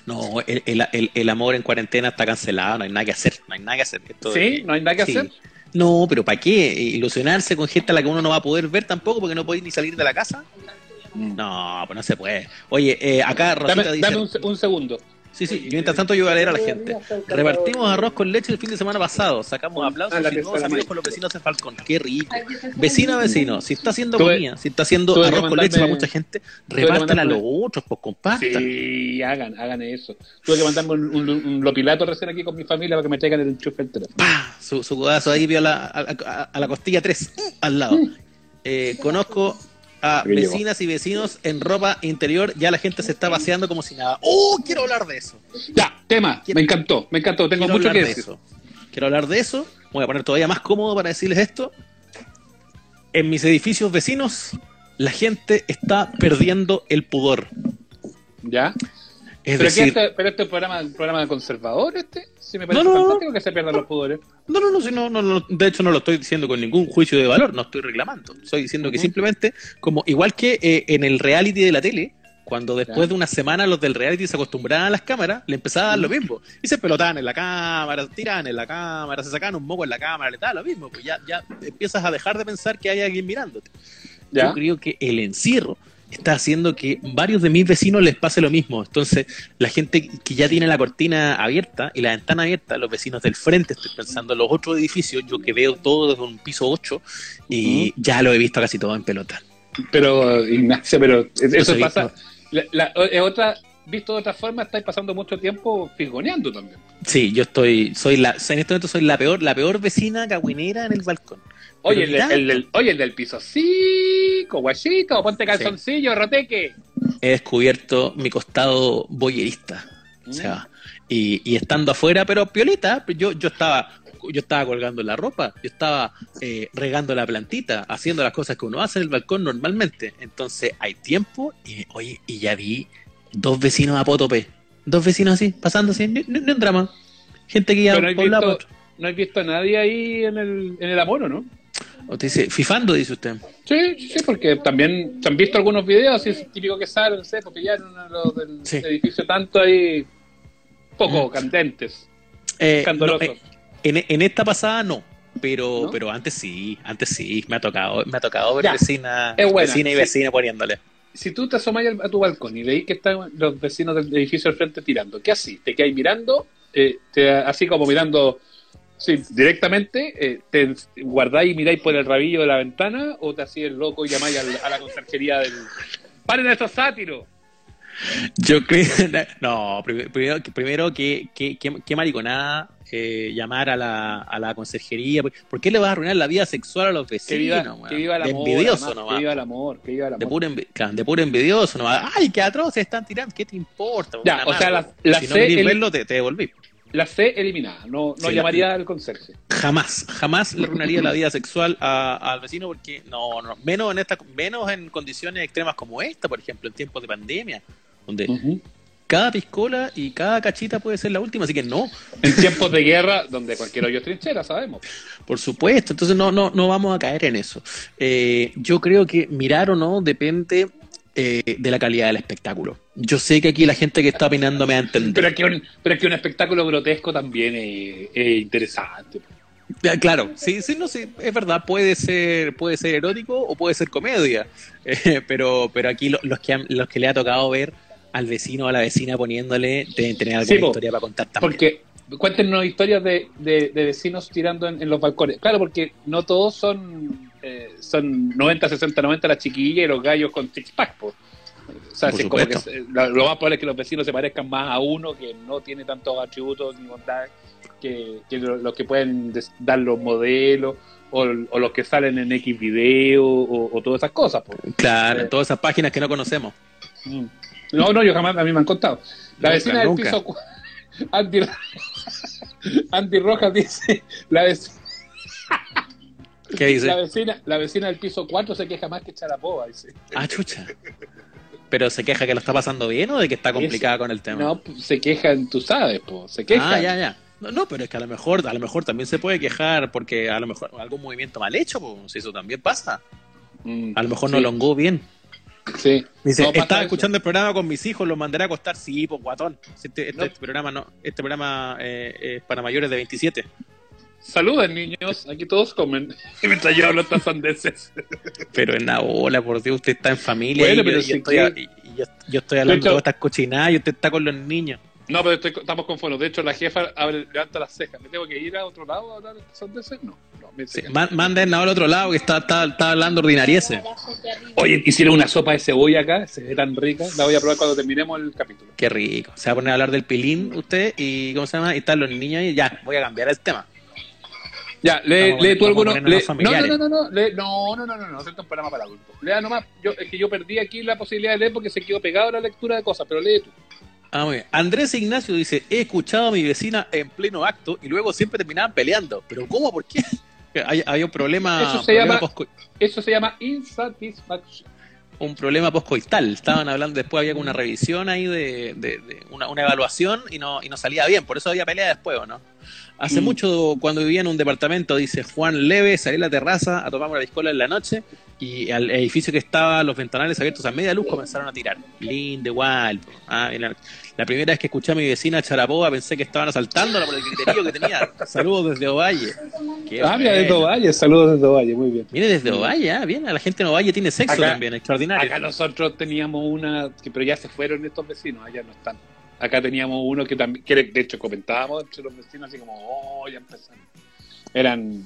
no el, el, el- el amor en cuarentena está cancelado no hay nada que hacer no hay nada que hacer Esto ¿Sí? de- ¿No hay nada que sí. hacer? No, pero ¿para qué? ¿Ilusionarse con gente a la que uno no va a poder ver tampoco porque no podéis ni salir de la casa? No, pues no se puede. Oye, eh, acá Rosita Dame, dice... dame un segundo. Sí, sí, yo mientras tanto yo voy a leer a la gente. Repartimos arroz con leche el fin de semana pasado. Sacamos aplausos Ah, la y tercera amigos con los vecinos de Falcón. Qué rico. Vecino a vecino, si está haciendo comida, si está haciendo arroz con leche para mucha gente, que repártela a los otros, pues compartan. Sí, hagan, hagan eso. Tuve que mandarme un, un, un lopilato recién aquí con mi familia para que me traigan el enchufe del teléfono. ¡Pah! Su, su codazo ahí vio a la, a, a- a la costilla 3 al lado. Eh, conozco a vecinas y vecinos en ropa interior. Ya la gente se está paseando como si nada. ¡Oh! Quiero hablar de eso. Ya, tema, Quiero- me encantó, me encantó, tengo mucho que de decir. eso. Quiero hablar de eso. Voy a poner todavía más cómodo para decirles esto. En mis edificios vecinos, la gente está perdiendo el pudor. ¿Ya? Es ¿Pero, decir, este, ¿Pero este programa, un programa conservador este? Sí, me parece No, no, no. fantástico que se pierdan los pudores. No, no, no, si no, no, no, de hecho no lo estoy diciendo con ningún juicio de valor, no estoy reclamando. Estoy diciendo que simplemente, como igual que eh, en el reality de la tele, cuando después de una semana los del reality se acostumbraban a las cámaras, le empezaba a dar lo mismo. Y se pelotaban en la cámara, tiraban en la cámara, se sacaban un moco en la cámara, le daba lo mismo. Pues ya, ya empiezas a dejar de pensar que hay alguien mirándote. ¿Ya? Yo creo que el encierro está haciendo que varios de mis vecinos les pase lo mismo. Entonces, la gente que ya tiene la cortina abierta y la ventana abierta, los vecinos del frente, estoy pensando en los otros edificios, yo que veo todo desde un piso 8, y ya lo he visto casi todo en pelota. Pero, Ignacio, pero eso pasa. La, la- es otra, visto de otra forma, estáis pasando mucho tiempo fisgoneando también. Sí, yo estoy, soy la, en este momento soy la peor, la peor vecina cagüinera en el balcón. Oye, el, oye, el del piso, sí, guachito, ponte calzoncillo, roteque. He descubierto mi costado boyerista. O sea, y, y estando afuera, pero piolita, yo, yo estaba yo estaba colgando la ropa, yo estaba eh, regando la plantita, haciendo las cosas que uno hace en el balcón normalmente. Entonces hay tiempo y, oye, y ya vi dos vecinos a potope, dos vecinos así, pasando así, ni, ni- ni un drama. Gente que ya no por visto-. No he visto a nadie ahí en el, en el amor, ¿o ¿no? O te dice, fifando, dice usted. Sí, sí, sí, porque también se han visto algunos videos, y es típico que salen, no sé, porque ya en uno de los del Sí. edificio tanto ahí poco Mm. candentes, Eh, no, eh, en, en esta pasada no. Pero, ¿No? pero antes sí, antes sí, me ha tocado, me ha tocado ver Ya, vecina, vecina y sí. vecina poniéndole. si tú te asomás a tu balcón y veis que están los vecinos del edificio al frente tirando, ¿qué así? ¿Te quedáis mirando? Eh, te- así como mirando sí, directamente, eh, ¿te guardáis y miráis por el rabillo de la ventana o te hacís el loco y llamáis al- a la conserjería del... ¡Paren estos sátiros! Yo creo. No, pri- primero, que- primero que, que, que- que mariconada eh, llamar a la, a la conserjería. ¿Por qué le vas a arruinar la vida sexual a los Que vecinos? viva, weón? que viva el de amor. envidioso además, nomás. Que viva el amor, que viva el amor. De puro, envi- de puro envidioso nomás. ¡Ay, qué atroz! Están tirando. ¿Qué te importa? Ya, o sea, la- la si no C querés el- verlo, te, te devolví. La C eliminada, no, no Sí, llamaría al conserje. Jamás, jamás le arruinaría la vida sexual a- al vecino porque no, no, menos en esta, menos en condiciones extremas como esta, por ejemplo, en tiempos de pandemia, donde cada piscola y cada cachita puede ser la última, así que no, En tiempos de guerra, donde cualquier hoyo es trinchera, sabemos. por supuesto, entonces no, no, no vamos a caer en eso. Eh, yo creo que mirar o no depende eh, de la calidad del espectáculo. Yo sé que aquí la gente que está opinando me va a entender. Pero es que un, pero es que un espectáculo grotesco también es, es interesante. Claro, sí, sí, no, sí, es verdad, puede ser, puede ser erótico o puede ser comedia, Eh, pero, pero aquí lo- los que han- los que le ha tocado ver al vecino o a la vecina poniéndole deben tener alguna Sí, historia para contar también. Porque cuéntenos historias de, de- de vecinos tirando en, en los balcones. Claro, porque no todos son eh, son 90, 60, 90 las chiquillas y los gallos con six pack. po. sea, Por si es como que supuesto. se- lo, más probable es que los vecinos se parezcan más a uno que no tiene tantos atributos ni bondades que, que lo- los que pueden dar los modelos o, o los que salen en X video o, o todas esas cosas. po. Claro, Eh. todas esas páginas que no conocemos. Mm. No, no, yo jamás, a mí me han contado. La Nunca, vecina del nunca. piso Andy, Andy Rojas dice, la, vec- ¿Qué dice? la vecina, la vecina del piso 4 se queja más que Charapoa, dice. Ah, chucha. Pero se queja que lo está pasando bien o de que está complicada con el tema. No, se quejan, tú sabes, po, se quejan. Ah, ya, ya. No, no, pero es que a lo mejor, a lo mejor también se puede quejar porque a lo mejor algún movimiento mal hecho, pues, si eso también pasa. Mm, A lo mejor no sí, longó bien. Sí. Dice, No, estaba eso. escuchando el programa con mis hijos, los mandaré a acostar. Sí, pues guatón. Este, este No. programa no, este programa eh, es para mayores de 27. Saluden, niños. Aquí todos comen. Mientras yo hablo estas sandeces. Pero en la ola, por Dios, usted está en familia Bueno, y, yo- pero y si estoy, que- y- y yo, yo estoy hablando de hecho- estas cochinadas y usted está con los niños. No, pero estoy- estamos con fonos. De hecho, la jefa abre, levanta las cejas. ¿Me tengo que ir a otro lado a hablar de estas sandeces? No. no me Sí, dice- man- manden al otro lado que está, está, está hablando ordinarieces. Oye, hicieron una sopa de cebolla acá. Se ve tan rica. La voy a probar cuando terminemos el capítulo. Qué rico. Se va a poner a hablar del pilín usted y ¿cómo se llama? Y están los niños y ya, voy a cambiar el tema. Ya, lee, lee tú alguno. lee- no, no, no, no, no, lee- no, no, no, no, no, es un programa para adultos. Lea nomás. Yo, es que yo perdí aquí la posibilidad de leer porque se quedó pegado a la lectura de cosas, pero lee tú. Ah, muy bien. Andrés Ignacio dice, he escuchado a mi vecina en pleno acto y luego siempre terminaban peleando. ¿Pero cómo? ¿Por qué? Hay, había un problema, Eso se problema llama- Eso se llama insatisfacción. un problema poscoital. Estaban hablando, después había una revisión ahí de, de- de una, una evaluación y no, y no salía bien. Por eso había pelea después, ¿o no? Hace Mm. mucho, cuando vivía en un departamento, dice Juan Leve, salí a la terraza a tomar una piscola en la noche y al edificio que estaba, los ventanales abiertos a media luz, comenzaron a tirar. Lindo, igual. Ah, la, la primera vez que escuché a mi vecina Charapoa pensé que estaban asaltándola por el criterio que tenía. Saludos desde Ovalle. Qué Ah, mira, desde. Ovalle, saludos desde Ovalle, muy bien. Mire, desde Ovalle, ah, bien. La gente en Ovalle tiene sexo Acá- también, extraordinario. Acá nosotros teníamos una, pero ya se fueron estos vecinos, allá no están. Acá teníamos uno que también, que de hecho comentábamos entre los vecinos así como, oh, ya empezaron. Eran,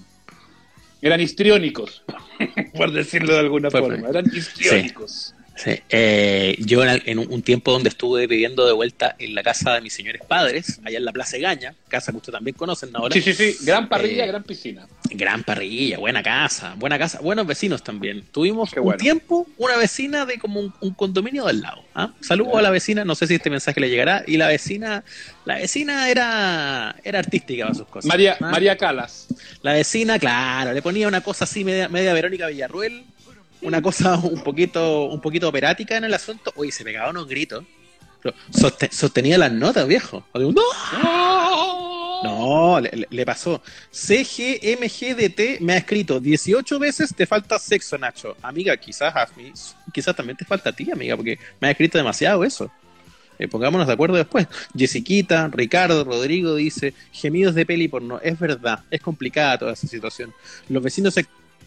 eran histriónicos, por decirlo de alguna forma, eran histriónicos. Sí, eh, yo en, en un, tiempo donde estuve viviendo de vuelta en la casa de mis señores padres, allá en la Plaza Gaña, casa que ustedes también conocen ahora. Sí, sí, sí, gran parrilla, Eh, gran piscina. Gran parrilla, buena casa, buena casa, buenos vecinos también. Tuvimos Qué un bueno. tiempo una vecina de como un, un condominio del lado. ¿ah? Saludo a la vecina, no sé si este mensaje le llegará. Y la vecina, la vecina era, era artística para sus cosas. María, ¿ah? María Calas. La vecina, claro, le ponía una cosa así media, media Verónica Villarruel, una cosa un poquito, un poquito operática en el asunto. Uy, se pegaba unos gritos. Sostenía las notas, viejo. ¡No! No, le, le- pasó. CGMGDT me ha escrito 18 veces te falta sexo, Nacho. Amiga, quizás quizás también te falta a ti, amiga, porque me ha escrito demasiado eso. Eh, pongámonos de acuerdo después. Jessiquita, Ricardo, Rodrigo dice, gemidos de peli porno. Es verdad, es complicada toda esa situación. Los vecinos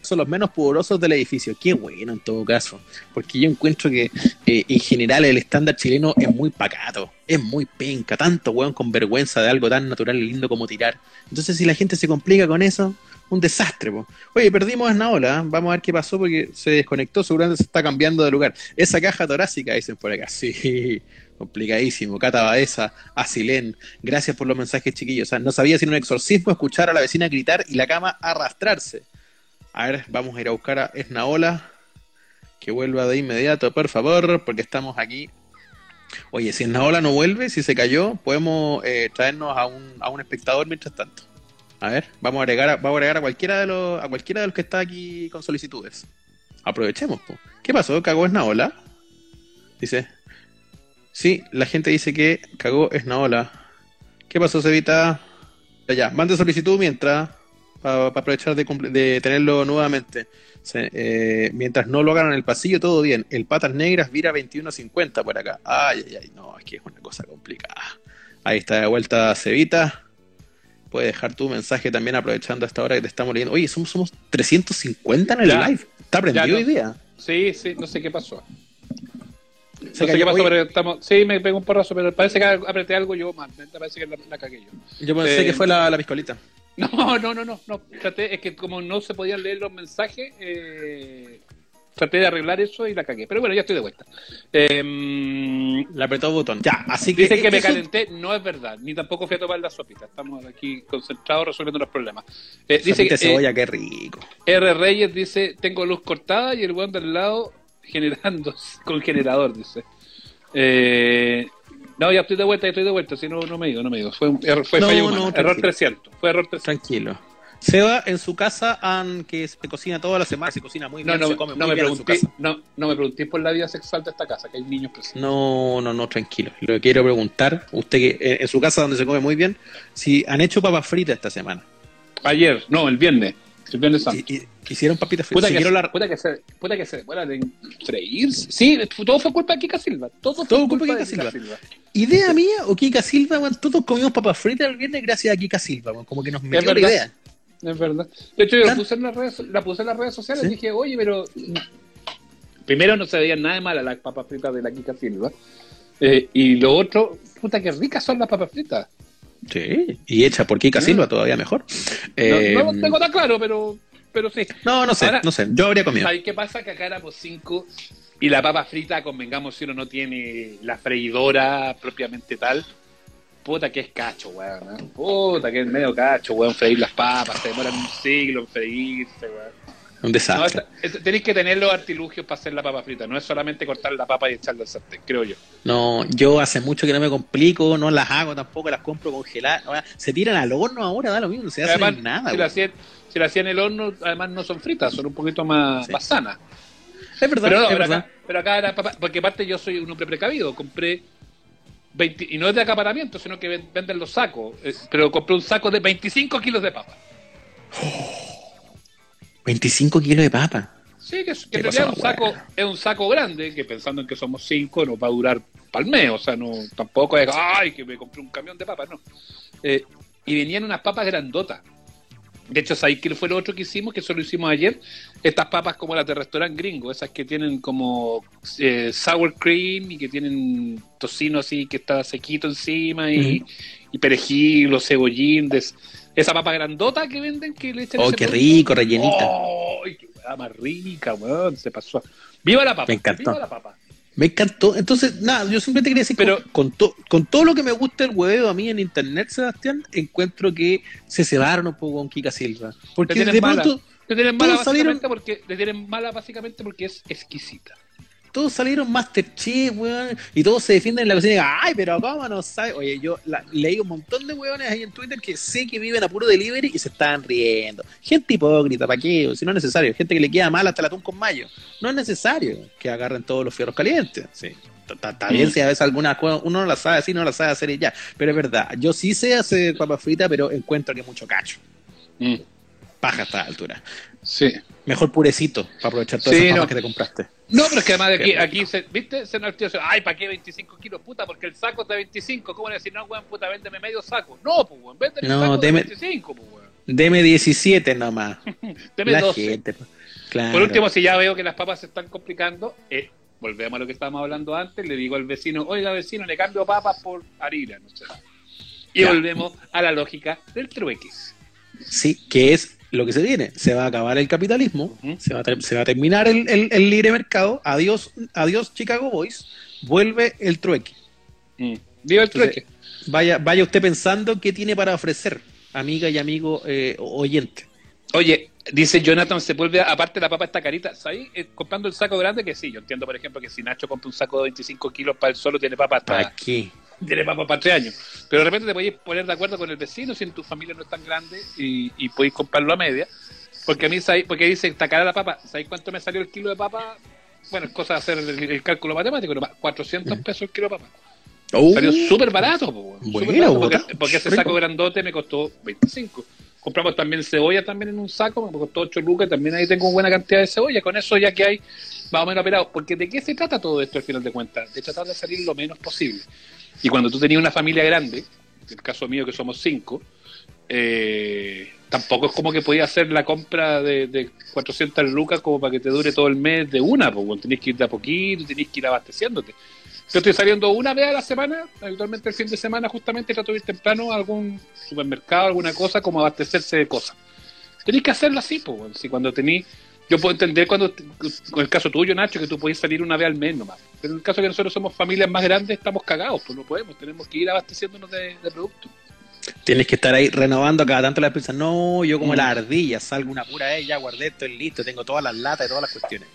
son los menos pudorosos del edificio. Qué bueno en todo caso. Porque yo encuentro que eh, en general el estándar chileno es muy pacato, es muy penca, tanto weón con vergüenza de algo tan natural y lindo como tirar. Entonces si la gente se complica con eso, un desastre. Oye, perdimos a Naola, ¿eh? vamos a ver qué pasó porque se desconectó, seguramente se está cambiando de lugar. Esa caja torácica, dicen por acá, sí, complicadísimo. Cata Baeza, Asilén, gracias por los mensajes chiquillos. No sabía si era un exorcismo escuchar a la vecina gritar y la cama arrastrarse. A ver, vamos a ir a buscar a Esnaola. Que vuelva de inmediato, por favor, porque estamos aquí. Oye, si Esnaola no vuelve, si se cayó, podemos eh, traernos a un, a un espectador mientras tanto. A ver, vamos a agregar a, vamos a, agregar a cualquiera de los a cualquiera de los que está aquí con solicitudes. Aprovechemos. ¿Qué pasó? ¿Cagó Esnaola? Dice. Sí, la gente dice que cagó Esnaola. ¿Qué pasó, Cevita? Ya, ya, mande solicitud mientras para aprovechar de, tenerlo nuevamente. Se- eh, mientras no lo hagan en el pasillo, todo bien. El Patas Negras vira 21.50 por acá. Ay, ay, ay, no, es que es una cosa complicada. Ahí está de vuelta Cevita. Puedes dejar tu mensaje también aprovechando esta hora que te estamos leyendo. Oye, somos, somos 350 en el Ya. live. Está prendido no. hoy día. Sí, sí, no sé qué pasó. No sé cayó. qué pasó, Oye, pero estamos... Sí, me pegó un porrazo, pero parece que apreté algo yo mal. Parece que la, la cagué yo. Yo pensé eh, que fue la, la piscolita. No, no, no, no, no. Traté, es que como no se podían leer los mensajes, eh, traté de arreglar eso y la cagué. Pero bueno, ya estoy de vuelta. Eh, Le apretó botón. Ya, así que. Dicen que me calenté, no es verdad, ni tampoco fui a tomar la sopita. Estamos aquí concentrados resolviendo los problemas. Eh, dice que de eh, cebolla, qué rico. R. Reyes dice: Tengo luz cortada y el weón del lado generando con generador, dice. Eh, no, ya estoy de vuelta, ya estoy de vuelta. Si no, no me digo, no me digo. Fue, un error- fue No, fallo no, error 300. Fue error 300. Tranquilo. Seba, en su casa, que se cocina toda la semana, se cocina muy No, bien, no, se come no muy me bien en su pregunté, casa. no, no me pregunté por la vida sexual de esta casa, que hay niños presentes. No, no, no, tranquilo. Lo que quiero preguntar, usted que eh, en su casa donde se come muy bien, si han hecho papas fritas esta semana. Ayer, no, el viernes. Viernes santo. Y- y- Hicieron papitas Puta fritas. que, Si quiero la- puta que se, puta que se, bueno, de freírse. Sí, todo fue culpa de Kika Silva. Todo fue Todo culpa, culpa de Kika Kika Silva. ¿Idea mía o Kika Silva? todos comimos papas fritas el viernes gracias a Kika Silva. Como que nos metió la idea. Es verdad. De hecho, yo la puse en las redes, la puse en las redes sociales ¿Sí? y dije, oye, pero. Primero no se veían nada de mal a las papas fritas de la Kika Silva. Eh, y lo otro, puta que ricas son las papas fritas. Sí, y hecha por Kika. Silva todavía mejor. No, Eh, no lo tengo tan claro, pero, pero sí. no, no sé, Ahora- no sé. Yo habría comido. ¿Sabes qué pasa? Que acá éramos cinco y la papa frita, convengamos si uno no tiene la freidora propiamente tal. Puta que es cacho, weón. ¿eh? Puta que es medio cacho, weón, freír las papas. Se demoran un siglo en freírse, weón. Un desastre. tenéis que tener los artilugios para hacer la papa frita. No es solamente cortar la papa y echarla al sartén, creo yo. No, yo hace mucho que no me complico, no las hago tampoco, las compro congeladas. Ahora, se tiran al horno ahora, da lo mismo, no se hace Además, nada. si weón. hacían, si hacían en el horno, además no son fritas, son un poquito más, Sí. más sanas. Es verdad, Pero, no, es pero, verdad. acá, pero acá era papa, porque aparte yo soy un hombre precavido, compré 20, y no es de acaparamiento, sino que ven- venden los sacos, pero compré un saco de 25 kilos de papa. 25 kilos de papa. Sí, que, es- que en realidad un saco, buena. es un saco grande, que pensando en que somos cinco nos va a durar mes, o sea, no, tampoco es, ay, que me compré un camión de papas, no. Eh, y venían unas papas grandotas. De hecho, ¿sabéis qué fue lo otro que hicimos? Que solo hicimos ayer. Estas papas como las de restaurante gringo, esas que tienen como eh, sour cream y que tienen tocino así que está sequito encima y, y perejil o cebollín. de- esa papa grandota que venden que le echan Oh, qué rico, rellenita. ¡Ay, qué weá más rica, weón! Se pasó. ¡Viva la papa! Me encantó. ¡Viva la papa! Me encantó. Entonces, nada, yo simplemente quería decir, Pero- con, to- con todo lo que me gusta el hueveo a mí en internet, Sebastián, encuentro que se cebaron un poco con Kika Silva. Porque de pronto Le tienen mala salieron- porque le tienen mala básicamente porque es exquisita. Todos salieron Masterchef, weón, y todos se defienden en la cocina y digan, ay, pero ¿cómo no sabe? Oye, yo la- leí un montón de weones ahí en Twitter que sé que viven a puro delivery y se estaban riendo. Gente hipócrita, ¿para qué? Si no es necesario. Gente que le queda mal hasta el atún con mayo. No es necesario que agarren todos los fierros calientes. Sí. Está- bien Mm. si a veces algunas cosas uno no las sabe así, no las sabe hacer y ya. Pero es verdad, yo sí sé hacer papas fritas, pero encuentro que es mucho cacho. Mm. Paja a esta altura. Sí. Mejor purecito para aprovechar todas Sí, esas no. que te compraste. No, pero es que además de aquí, aquí se, ¿viste? Se nos tío, ay, ¿para qué 25 kilos? Puta, porque el saco es de 25. ¿Cómo le decir, no, weón, puta, véndeme medio saco? No, pues, weón, véndeme No, saco deme- de 25, pues, weón. Deme 17 nomás. Deme la 12. gente. pues. Claro. Por último, si ya veo que las papas se están complicando, eh, volvemos a lo que estábamos hablando antes, le digo al vecino, oiga vecino, le cambio papas por harina, no sé. Y Ya. volvemos a la lógica del trueque. Sí, que es lo que se viene. Se va a acabar el capitalismo, se, va a ter- se va a terminar el, el- el libre mercado. Adiós, adiós Chicago Boys. Vuelve el trueque. Mm. Viva el Entonces, trueque. Vaya, vaya usted pensando qué tiene para ofrecer, amiga y amigo eh, oyente. Oye, dice Jonathan Sepúlveda, aparte la papa está carita, ¿sabes? Eh, comprando el saco grande, que sí, yo entiendo, por ejemplo, que si Nacho compra un saco de 25 kilos para él solo, tiene papa hasta ¿Para qué? tiene papa para tres años. Pero de repente te podéis poner de acuerdo con el vecino si en tu familia no es tan grande y, y podéis comprarlo a media. Porque a mí, porque dice, está cara la papa, ¿sabéis cuánto me salió el kilo de papa? Bueno, es cosa de hacer el, el cálculo matemático, pero 400 pesos el kilo de papa. Oh, Salió súper barato, po. Bueno, Súper barato, porque, ese saco grandote me costó 25. Compramos también cebolla también en un saco, me costó 8 lucas, también ahí tengo buena cantidad de cebolla. Con eso ya que hay, más o menos operado. Porque ¿de qué se trata todo esto al final de cuentas? De tratar de salir lo menos posible. Y cuando tú tenías una familia grande, en el caso mío que somos cinco, eh, tampoco es como que podías hacer la compra de, de 400 lucas como para que te dure todo el mes de una, porque tenés que ir de a poquito, tenés que ir abasteciéndote. Yo estoy saliendo una vez a la semana, habitualmente el fin de semana justamente trato de ir temprano a algún supermercado, alguna cosa, como abastecerse de cosas. Tenéis que hacerlo así, pues, si cuando tenéis Yo puedo entender cuando, con el caso tuyo, Nacho, que tú puedes salir una vez al mes nomás. Pero en el caso que nosotros somos familias más grandes, estamos cagados, pues no podemos, tenemos que ir abasteciéndonos de, de productos. Tienes que estar ahí renovando cada tanto las piezas. No, yo como Mm. las ardillas, salgo una pura vez, ya guardé, estoy listo, tengo todas las latas y todas las cuestiones.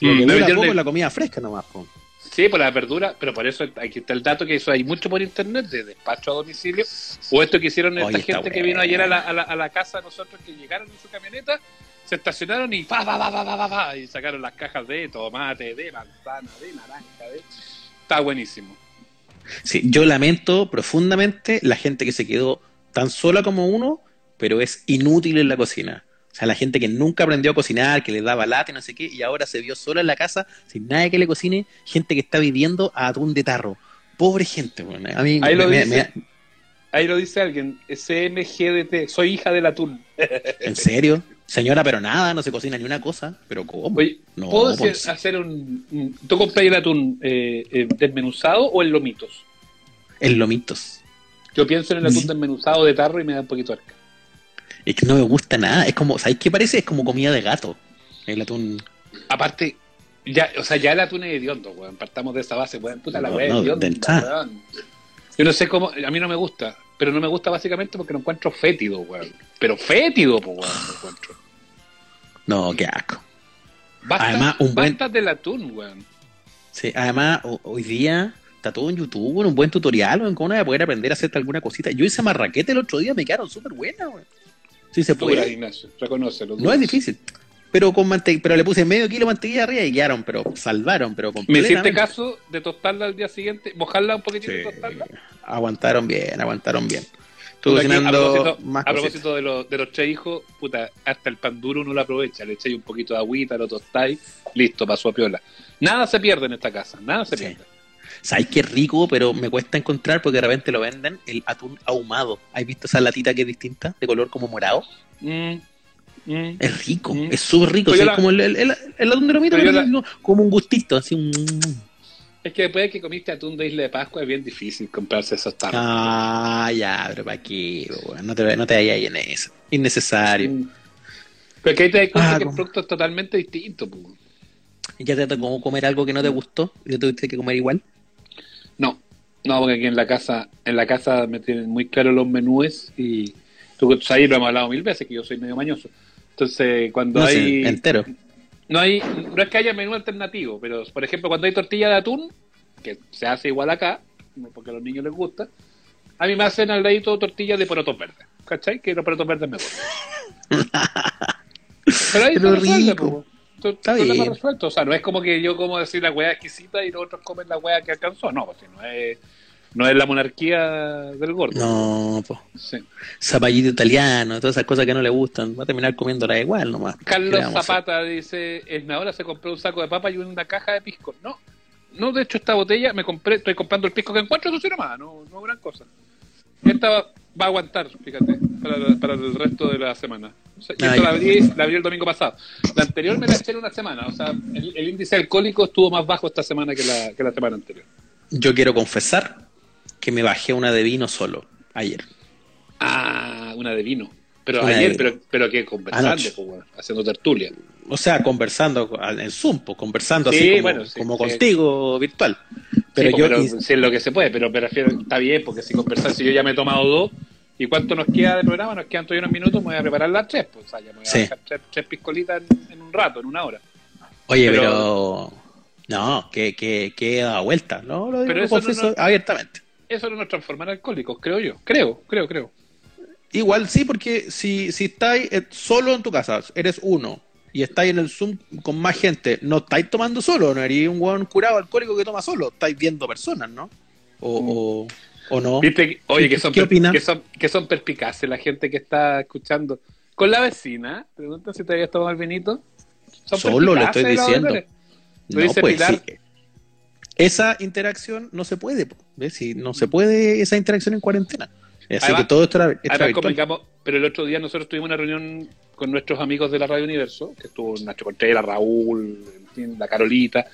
Mm, Lo que me dura poco de- es la comida fresca nomás, po. Sí, por la verdura, pero por eso aquí está el dato que eso hay mucho por internet de despacho a domicilio. O esto que hicieron esta Oye, gente que vino ayer a la, a, la, a la casa de nosotros, que llegaron en su camioneta, se estacionaron y pa, pa, pa, pa, pa, pa, pa, y sacaron las cajas de tomate, de manzana, de naranja, de... Está buenísimo. Sí, yo lamento profundamente la gente que se quedó tan sola como uno, pero es inútil en la cocina. Sea, la gente que nunca aprendió a cocinar, que le daba lata y no sé qué, y ahora se vio sola en la casa, sin nadie que le cocine, gente que está viviendo a atún de tarro. Pobre gente, bueno, a mí Ahí me- lo me- dice. me- Ahí lo dice alguien, SMGDT, soy hija del atún. ¿En serio? Señora, pero nada, no se cocina ni una cosa. ¿Pero cómo? Oye, No, ¿puedo hacer, pues. hacer un, ¿Tú compras el atún eh, eh, desmenuzado o en lomitos? En lomitos. Yo pienso en el atún Sí. desmenuzado de tarro y me da un poquito arca. Es que no me gusta nada. Es como, ¿sabéis qué parece? Es como comida de gato. El atún. Aparte, ya, o sea, ya el atún es hediondo, weón. Partamos de esa base, weón. Puta la weá no, hedionda, weón. Yo no sé cómo, a mí no me gusta, pero no me gusta básicamente porque lo encuentro fétido, weón. Pero fétido, pues, weón, lo encuentro. No, qué asco. Basta, Además, un buen- basta del atún, weón. Sí, además, ho- hoy día está todo en YouTube, un buen tutorial, en cómo va a poder aprender a hacer alguna cosita. Yo hice marraquete el otro día, me quedaron súper buenas, weón. Sí se Dura, puede. Ignacio, reconócelo. No es difícil. Pero con mante pero le puse medio kilo de mantequilla arriba y quedaron, pero salvaron, pero ¿Me hiciste caso de tostarla al día siguiente? ¿Mojarla un poquitito y Sí, tostarla? aguantaron bien, aguantaron bien. Estuve aquí, a propósito, más a propósito de, los- de los tres hijos, puta, hasta el pan duro uno lo aprovecha, le echáis un poquito de agüita, lo tostáis, listo, pasó a piola. Nada se pierde en esta casa, nada se Sí. pierde. ¿Sabes qué rico? Pero me cuesta encontrar porque de repente lo venden el atún ahumado. ¿Has visto esa latita que es distinta? De color como morado. Mm, mm. Es rico, Mm. es súper rico. Es la- como el, el, el- el atún de pero la- no, como un gustito, así un... Es que después de que comiste atún de Isla de Pascua es bien difícil comprarse esos tarros. Ah, ya, pero ¿para qué? No te, no te vayas ahí en eso. Innecesario. Pero que ahí te das cuenta Ah, que el producto es totalmente distinto. pu. ¿Y ya te tocó comer algo que no te gustó? ¿Y te tuviste que comer igual? No, no, porque aquí en la casa, en la casa me tienen muy claro los menúes y tú ahí lo hemos hablado mil veces que yo soy medio mañoso. Entonces, cuando No hay entero. no hay, no es que haya menú alternativo, pero por ejemplo cuando hay tortilla de atún, que se hace igual acá, porque a los niños les gusta, a mí me hacen al ladito tortillas de porotos verdes, ¿cachai? Que los porotos verdes me gustan. pero ahí Pero rico. po. Está bien. resuelto. O sea, no es como que yo como decir la hueá exquisita y los otros comen la hueá que alcanzó. No, pues si no es, no es la monarquía del gordo. No, pues. Sí. Zapallito italiano, todas esas cosas que no le gustan. Va a terminar comiéndola igual nomás. ¿Qué le Carlos? Zapata dice, Esnaola se compró un saco de papa y una caja de pisco. No, no, de hecho esta botella me compré, estoy comprando el pisco que encuentro, eso sí nomás, no, no gran cosa. Esta va, a aguantar, fíjate, para, para el resto de la semana. O sea, y Ah, esto la abrí, la abrí el domingo pasado. La anterior me la eché en una semana, o sea, el, el índice alcohólico estuvo más bajo esta semana que la, que la semana anterior. Yo quiero confesar que me bajé una de vino solo ayer. Ah, una de vino. Pero Una ayer, pero, pero que conversando, Anoche. pues, haciendo tertulia. O sea, conversando en Zoom, pues, conversando Sí, así como, bueno, sí, como sí. contigo virtual. Pero Sí, yo pero ins- si es lo que se puede, pero me refiero, está bien, porque si conversar, si yo ya me he tomado dos, ¿y cuánto nos queda de programa? Nos quedan todavía unos minutos, me voy a preparar las tres, pues, o sea, me voy a Sí. dejar tres, tres piscolitas en, en un rato, en una hora. Oye, Pero- pero. No, que, que, que he dado vuelta, ¿no? Lo digo, Pero eso no abiertamente. Eso no nos transforma en alcohólicos, creo yo. Creo, creo, creo. Igual sí, porque si, si estáis eh, solo en tu casa, eres uno, y estáis en el Zoom con más gente, no estáis tomando solo, no eres un buen curado alcohólico que toma solo, estáis viendo personas, ¿no? O, o, o no. Oye, ¿Qué- que son, qué per- opina? que son, que son perspicaces la gente que está escuchando. Con la vecina, pregunta si te habías tomado el vinito. Son Solo le estoy diciendo. No, dice pues Pilar. sí. Esa interacción no se puede, ¿ves? Si no se puede esa interacción en cuarentena. Así Además- que todo esto era, Además, comunicamos, pero el otro día nosotros tuvimos una reunión con nuestros amigos de la Radio Universo, que estuvo Nacho Contreras, Raúl, en fin, la Carolita.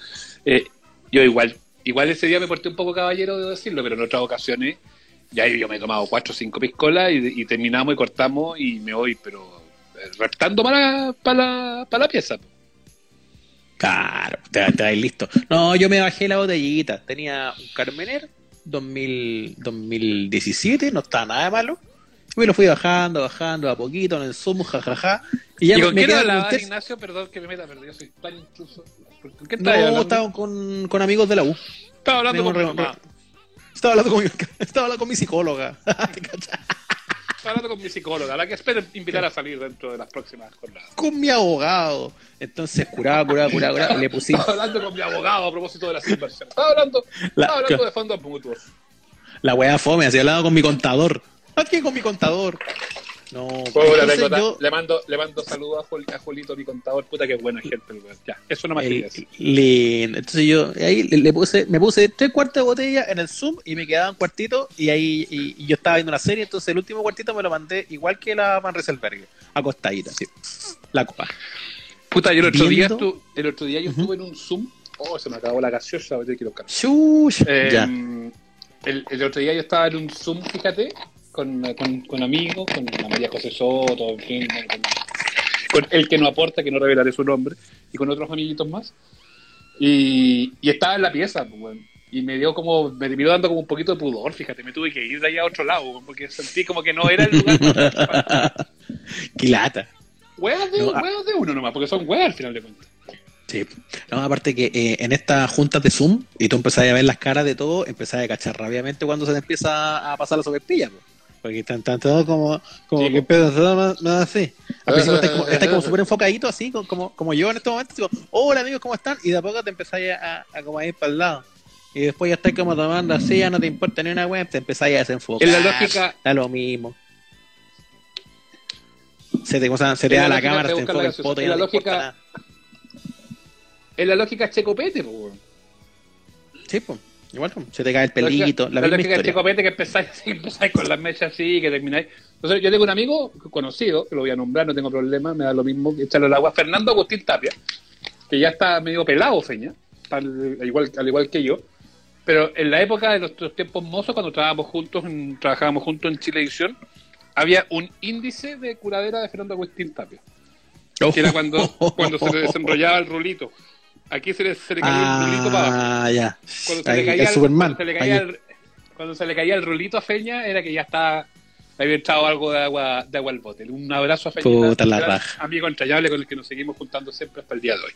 Eh, yo igual, igual ese día me porté un poco caballero, de decirlo, pero en otras ocasiones ya yo me he tomado cuatro o cinco piscolas y, y terminamos y cortamos y me voy, pero reptando para, para, la, para la pieza. Claro, te, te vais listo. No, yo me bajé la botellita. Tenía un Carmener 2000, 2017, no estaba nada de malo. Y me lo fui bajando, bajando a poquito en el Zoom, jajaja. Y, ya ¿Y con me quién hablaba, Ignacio? Perdón que me meta, pero yo soy tan intruso. ¿Con qué no, estaba con, con amigos de la U. Estaba hablando con, estaba hablando con mi, estaba hablando con mi psicóloga. hablando con mi psicóloga, la que espero invitar a salir dentro de las próximas jornadas. Con mi abogado. Entonces, curaba, curaba, curaba, curaba. le pusimos. Estaba hablando con mi abogado a propósito de las inversiones. Estaba hablando, estaba hablando de fondos mutuos. La wea fome, así hablado con mi contador. Aquí con mi contador. No, yo... le mando, le mando saludos a, Julito, mi contador, puta que buena gente, Ya, eso no me Lindo. Entonces yo ahí le, puse, me puse tres cuartos de botella en el Zoom y me quedaban cuartitos y ahí y, yo estaba viendo una serie, entonces el último cuartito me lo mandé igual que la Van Rieselberg, acostadita, así. La copa. Puta, yo el otro día el otro día yo estuve en un Zoom. Oh, se me acabó la gaseosa, voy a quiero eh, ya. El, el otro día yo estaba en un Zoom, fíjate, con, con, con amigos, con María José Soto, en fin, con, el que no aporta, que no revelaré su nombre, y con otros amiguitos más. Y, y estaba en la pieza, pues, y me dio como, me terminó dando como un poquito de pudor, fíjate, me tuve que ir de ahí a otro lado, porque sentí como que no era el lugar. Qué lata. Huevos de, ah. de uno nomás, porque son huevos al final de cuentas. Sí, no, aparte que eh, en estas juntas de Zoom, y tú empezás a ver las caras de todo, empezás a cachar rápidamente cuando se te empieza a pasar la sobrepilla. Pues. Porque están, todos como, como que todo más, así. Al principio estás como, súper enfocadito, así, como, como yo en este momento, digo, hola amigos, ¿cómo están? Y de a poco te empezáis a, a, como ir para el lado. Y después ya estás como tomando así, ya no te importa ni una web, te empezáis a desenfocar. En la lógica. Da lo mismo. Se te, o sea, se te da la, cámara, te enfoca el foto y la lógica, En la lógica checopete, pues. Sí, pues. Igual se te cae el pelito, la, misma historia. que empezáis, empezáis con las mechas así, que termináis. Entonces, yo tengo un amigo conocido, que lo voy a nombrar, no tengo problema, me da lo mismo que echarle el agua, Fernando Agustín Tapia, que ya está medio pelado, feña, al igual, al igual que yo. Pero en la época de nuestros tiempos mozos, cuando trabajábamos juntos, en, trabajábamos juntos en Chile Edición, había un índice de curadera de Fernando Agustín Tapia. Que era cuando, cuando se le desenrollaba el rulito. Aquí se le, se le caía el rulito para abajo. Ah, ya. Cuando se, le caía el, cuando, se le caía el, cuando se le caía el rulito a Feña, era que ya estaba había echado algo de agua, de agua al bote. Un abrazo a Feña. Puta la raja. Amigo entrañable con el que nos seguimos juntando siempre hasta el día de hoy.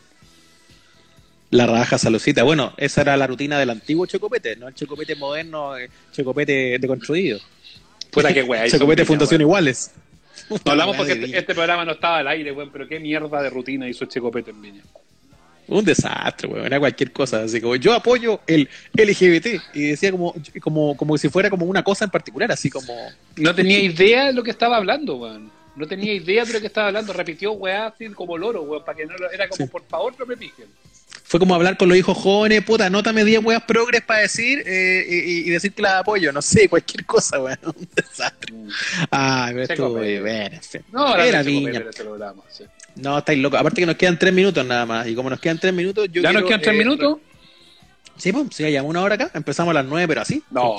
La raja saludcita. Bueno, esa era la rutina del antiguo Chocopete, no el Chocopete moderno, el Chocopete deconstruido. Fuera que wea. Chocopete Fundación Iguales. No hablamos porque este, este, programa no estaba al aire, weón, pero qué mierda de rutina hizo Chocopete en Viña. Un desastre, weón, era cualquier cosa. Así como yo apoyo el LGBT y decía como, como, como si fuera como una cosa en particular, así como. No tenía idea de lo que estaba hablando, weón. No tenía idea de lo que estaba hablando. Repitió weá así como loro, weón, para que no lo, era como por favor no me pijen. Fue como hablar con los hijos jóvenes, puta, anótame 10 weas progres para decir eh, y, y, decir que la apoyo, no sé, cualquier cosa, weón. Un desastre. Mm. Ah, pero estuvo bien. No, era viña. Sí. No, estáis locos. Aparte que nos quedan tres minutos nada más. Y como nos quedan tres minutos, yo. ¿Ya nos quedan tres eh, minutos? Sí, pues, sí, ya una hora acá. Empezamos a las nueve, pero así. No,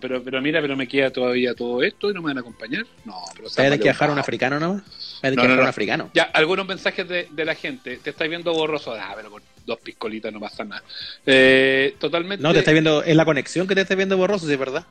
pero, pero mira, pero me queda todavía todo esto y no me van a acompañar. No, pero. ¿Hay que dejar un africano nomás? ¿Hay que dejar un africano? Ya, algunos mensajes de, de la gente. Te estáis viendo borroso. Ah, pero con dos piscolitas no pasa nada. Eh, totalmente. No, te estáis viendo. Es la conexión que te estáis viendo borroso, sí, es verdad.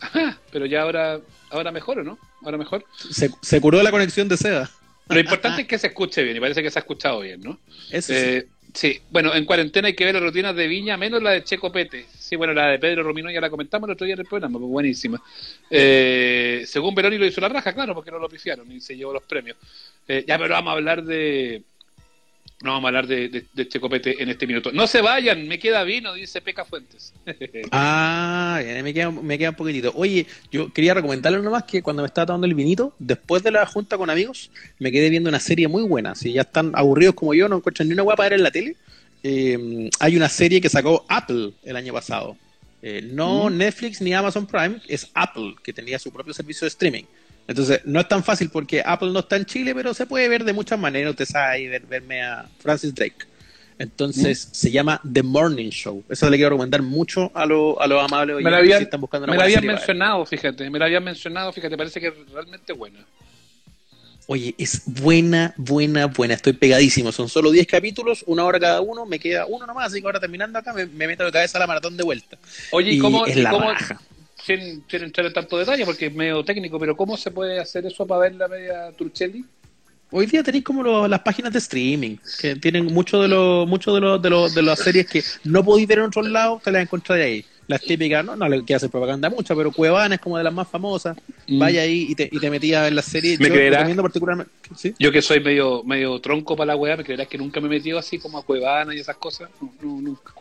Ajá, pero ya ahora, ahora mejor, ¿o no? Ahora mejor. Se, se curó la conexión de seda. Lo importante es que se escuche bien y parece que se ha escuchado bien, ¿no? Eso sí. Eh, sí. bueno, en cuarentena hay que ver las rutinas de Viña, menos la de Checo Pete. Sí, bueno, la de Pedro Romino ya la comentamos el otro día en el programa, pues buenísima. Eh, según Veroni lo hizo la raja, claro, porque no lo pifiaron y se llevó los premios. Eh, ya, pero vamos a hablar de, no vamos a hablar de, de, Checopete en este minuto. No se vayan, me queda vino, dice Peca Fuentes. ah, me queda, me queda un poquitito. Oye, yo quería recomendarles nomás que cuando me estaba tomando el vinito, después de la junta con amigos, me quedé viendo una serie muy buena. Si ya están aburridos como yo, no encuentran ni una guapa ver en la tele. Eh, hay una serie que sacó Apple el año pasado. Eh, no mm. Netflix ni Amazon Prime, es Apple, que tenía su propio servicio de streaming. Entonces, no es tan fácil porque Apple no está en Chile, pero se puede ver de muchas maneras. Usted sabe ver, verme a Francis Drake. Entonces, mm. se llama The Morning Show. Eso le quiero recomendar mucho a los a lo amables me habían, están buscando una Me lo habían mencionado, fíjate. Me lo habían mencionado, fíjate. Parece que es realmente buena. Oye, es buena, buena, buena. Estoy pegadísimo. Son solo 10 capítulos, una hora cada uno. Me queda uno nomás, así que ahora terminando acá me, me meto de cabeza a la maratón de vuelta. Oye, ¿y Y cómo, es y la cómo-. Sin, sin entrar en tanto detalle, porque es medio técnico, pero ¿cómo se puede hacer eso para ver la media Turchelli? Hoy día tenéis como lo- las páginas de streaming, que tienen mucho de lo, mucho de lo, de lo- de las series que no podéis ver en otros lados, te las encontráis ahí. Las típicas, no, no le quiero hacer propaganda mucho, pero Cuevana es como de las más famosas. Mm. Vaya ahí y te, y te metías en la serie. ¿Me Yo creerás? recomiendo particularmente. ¿sí? Yo que soy medio medio tronco para la weá, me creerás que nunca me he metido así como a Cuevana y esas cosas. No, no, nunca.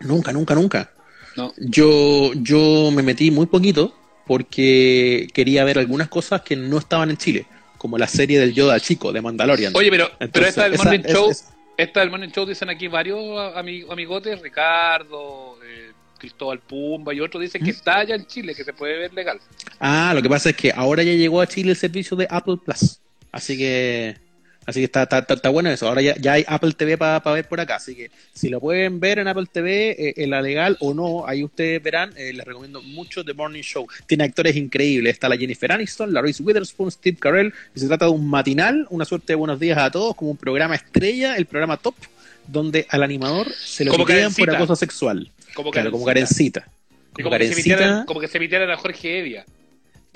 Nunca, nunca, nunca. No. Yo, yo me metí muy poquito porque quería ver algunas cosas que no estaban en Chile, como la serie del Yoda chico de Mandalorian. Oye, pero, pero esta del esa- Morning Show, es- esta del Morning Show dicen aquí varios ami- amigotes, Ricardo, eh, Cristóbal Pumba y otros dicen que ¿Mm? está allá en Chile, que se puede ver legal. Ah, lo que pasa es que ahora ya llegó a Chile el servicio de Apple Plus. Así que así que está, está, está- está bueno eso. Ahora ya, ya hay Apple TV para ver por acá. Así que si lo pueden ver en Apple TV, eh, en la legal o no, ahí ustedes verán. eh, les recomiendo mucho The Morning Show. Tiene actores increíbles. Está la Jennifer Aniston, la Reese Witherspoon, Steve Carell. Y se trata de un matinal, una suerte de buenos días a todos, como un programa estrella, el programa top, donde al animador se lo pitean por acoso sexual. Como Claro, como. Y Como como, que se Karencita. emitieran, como que se emitieran a Jorge Evia.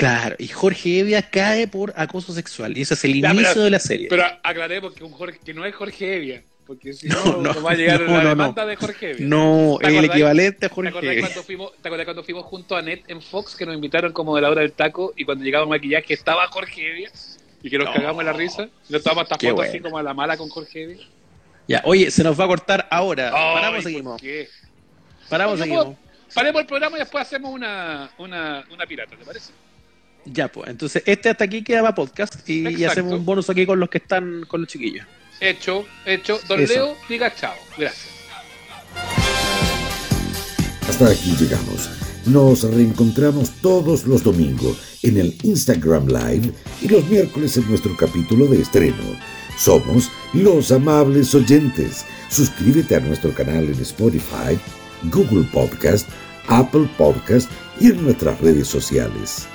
Claro, y Jorge Evia cae por acoso sexual. Y ese es el Ya, inicio pero- de la serie. Pero aclaremos que, un Jorge, que no es Jorge Evia, porque si No, no, no, va a llegar no, la no, no. demanda de Jorge Evia. no, ¿Te es el equivalente a ¿Te Jorge Evia. cuando fuimos, ¿Te acordás cuando fuimos junto a Net en Fox que nos invitaron como de la hora del taco y cuando llegamos a maquillaje estaba Jorge Evia y que nos No. cagamos la risa? Y nos estábamos hasta fotos así como a la mala con Jorge Evia. Ya, oye, se nos va a cortar ahora. Ay, Paramos, ¿por seguimos. qué? Paramos, seguimos. Paremos el programa y después hacemos una, una, una pirata, ¿te parece? Ya, pues. Entonces, este hasta aquí queda podcast y, hacemos un bonus aquí con los que están con los chiquillos. Hecho, hecho. Don Eso. Leo, diga chao. Gracias. Hasta aquí llegamos. Nos reencontramos todos los domingos en el Instagram Live y los miércoles en nuestro capítulo de estreno. Somos los amables oyentes. Suscríbete a nuestro canal en Spotify, Google Podcast, Apple Podcast y en nuestras redes sociales.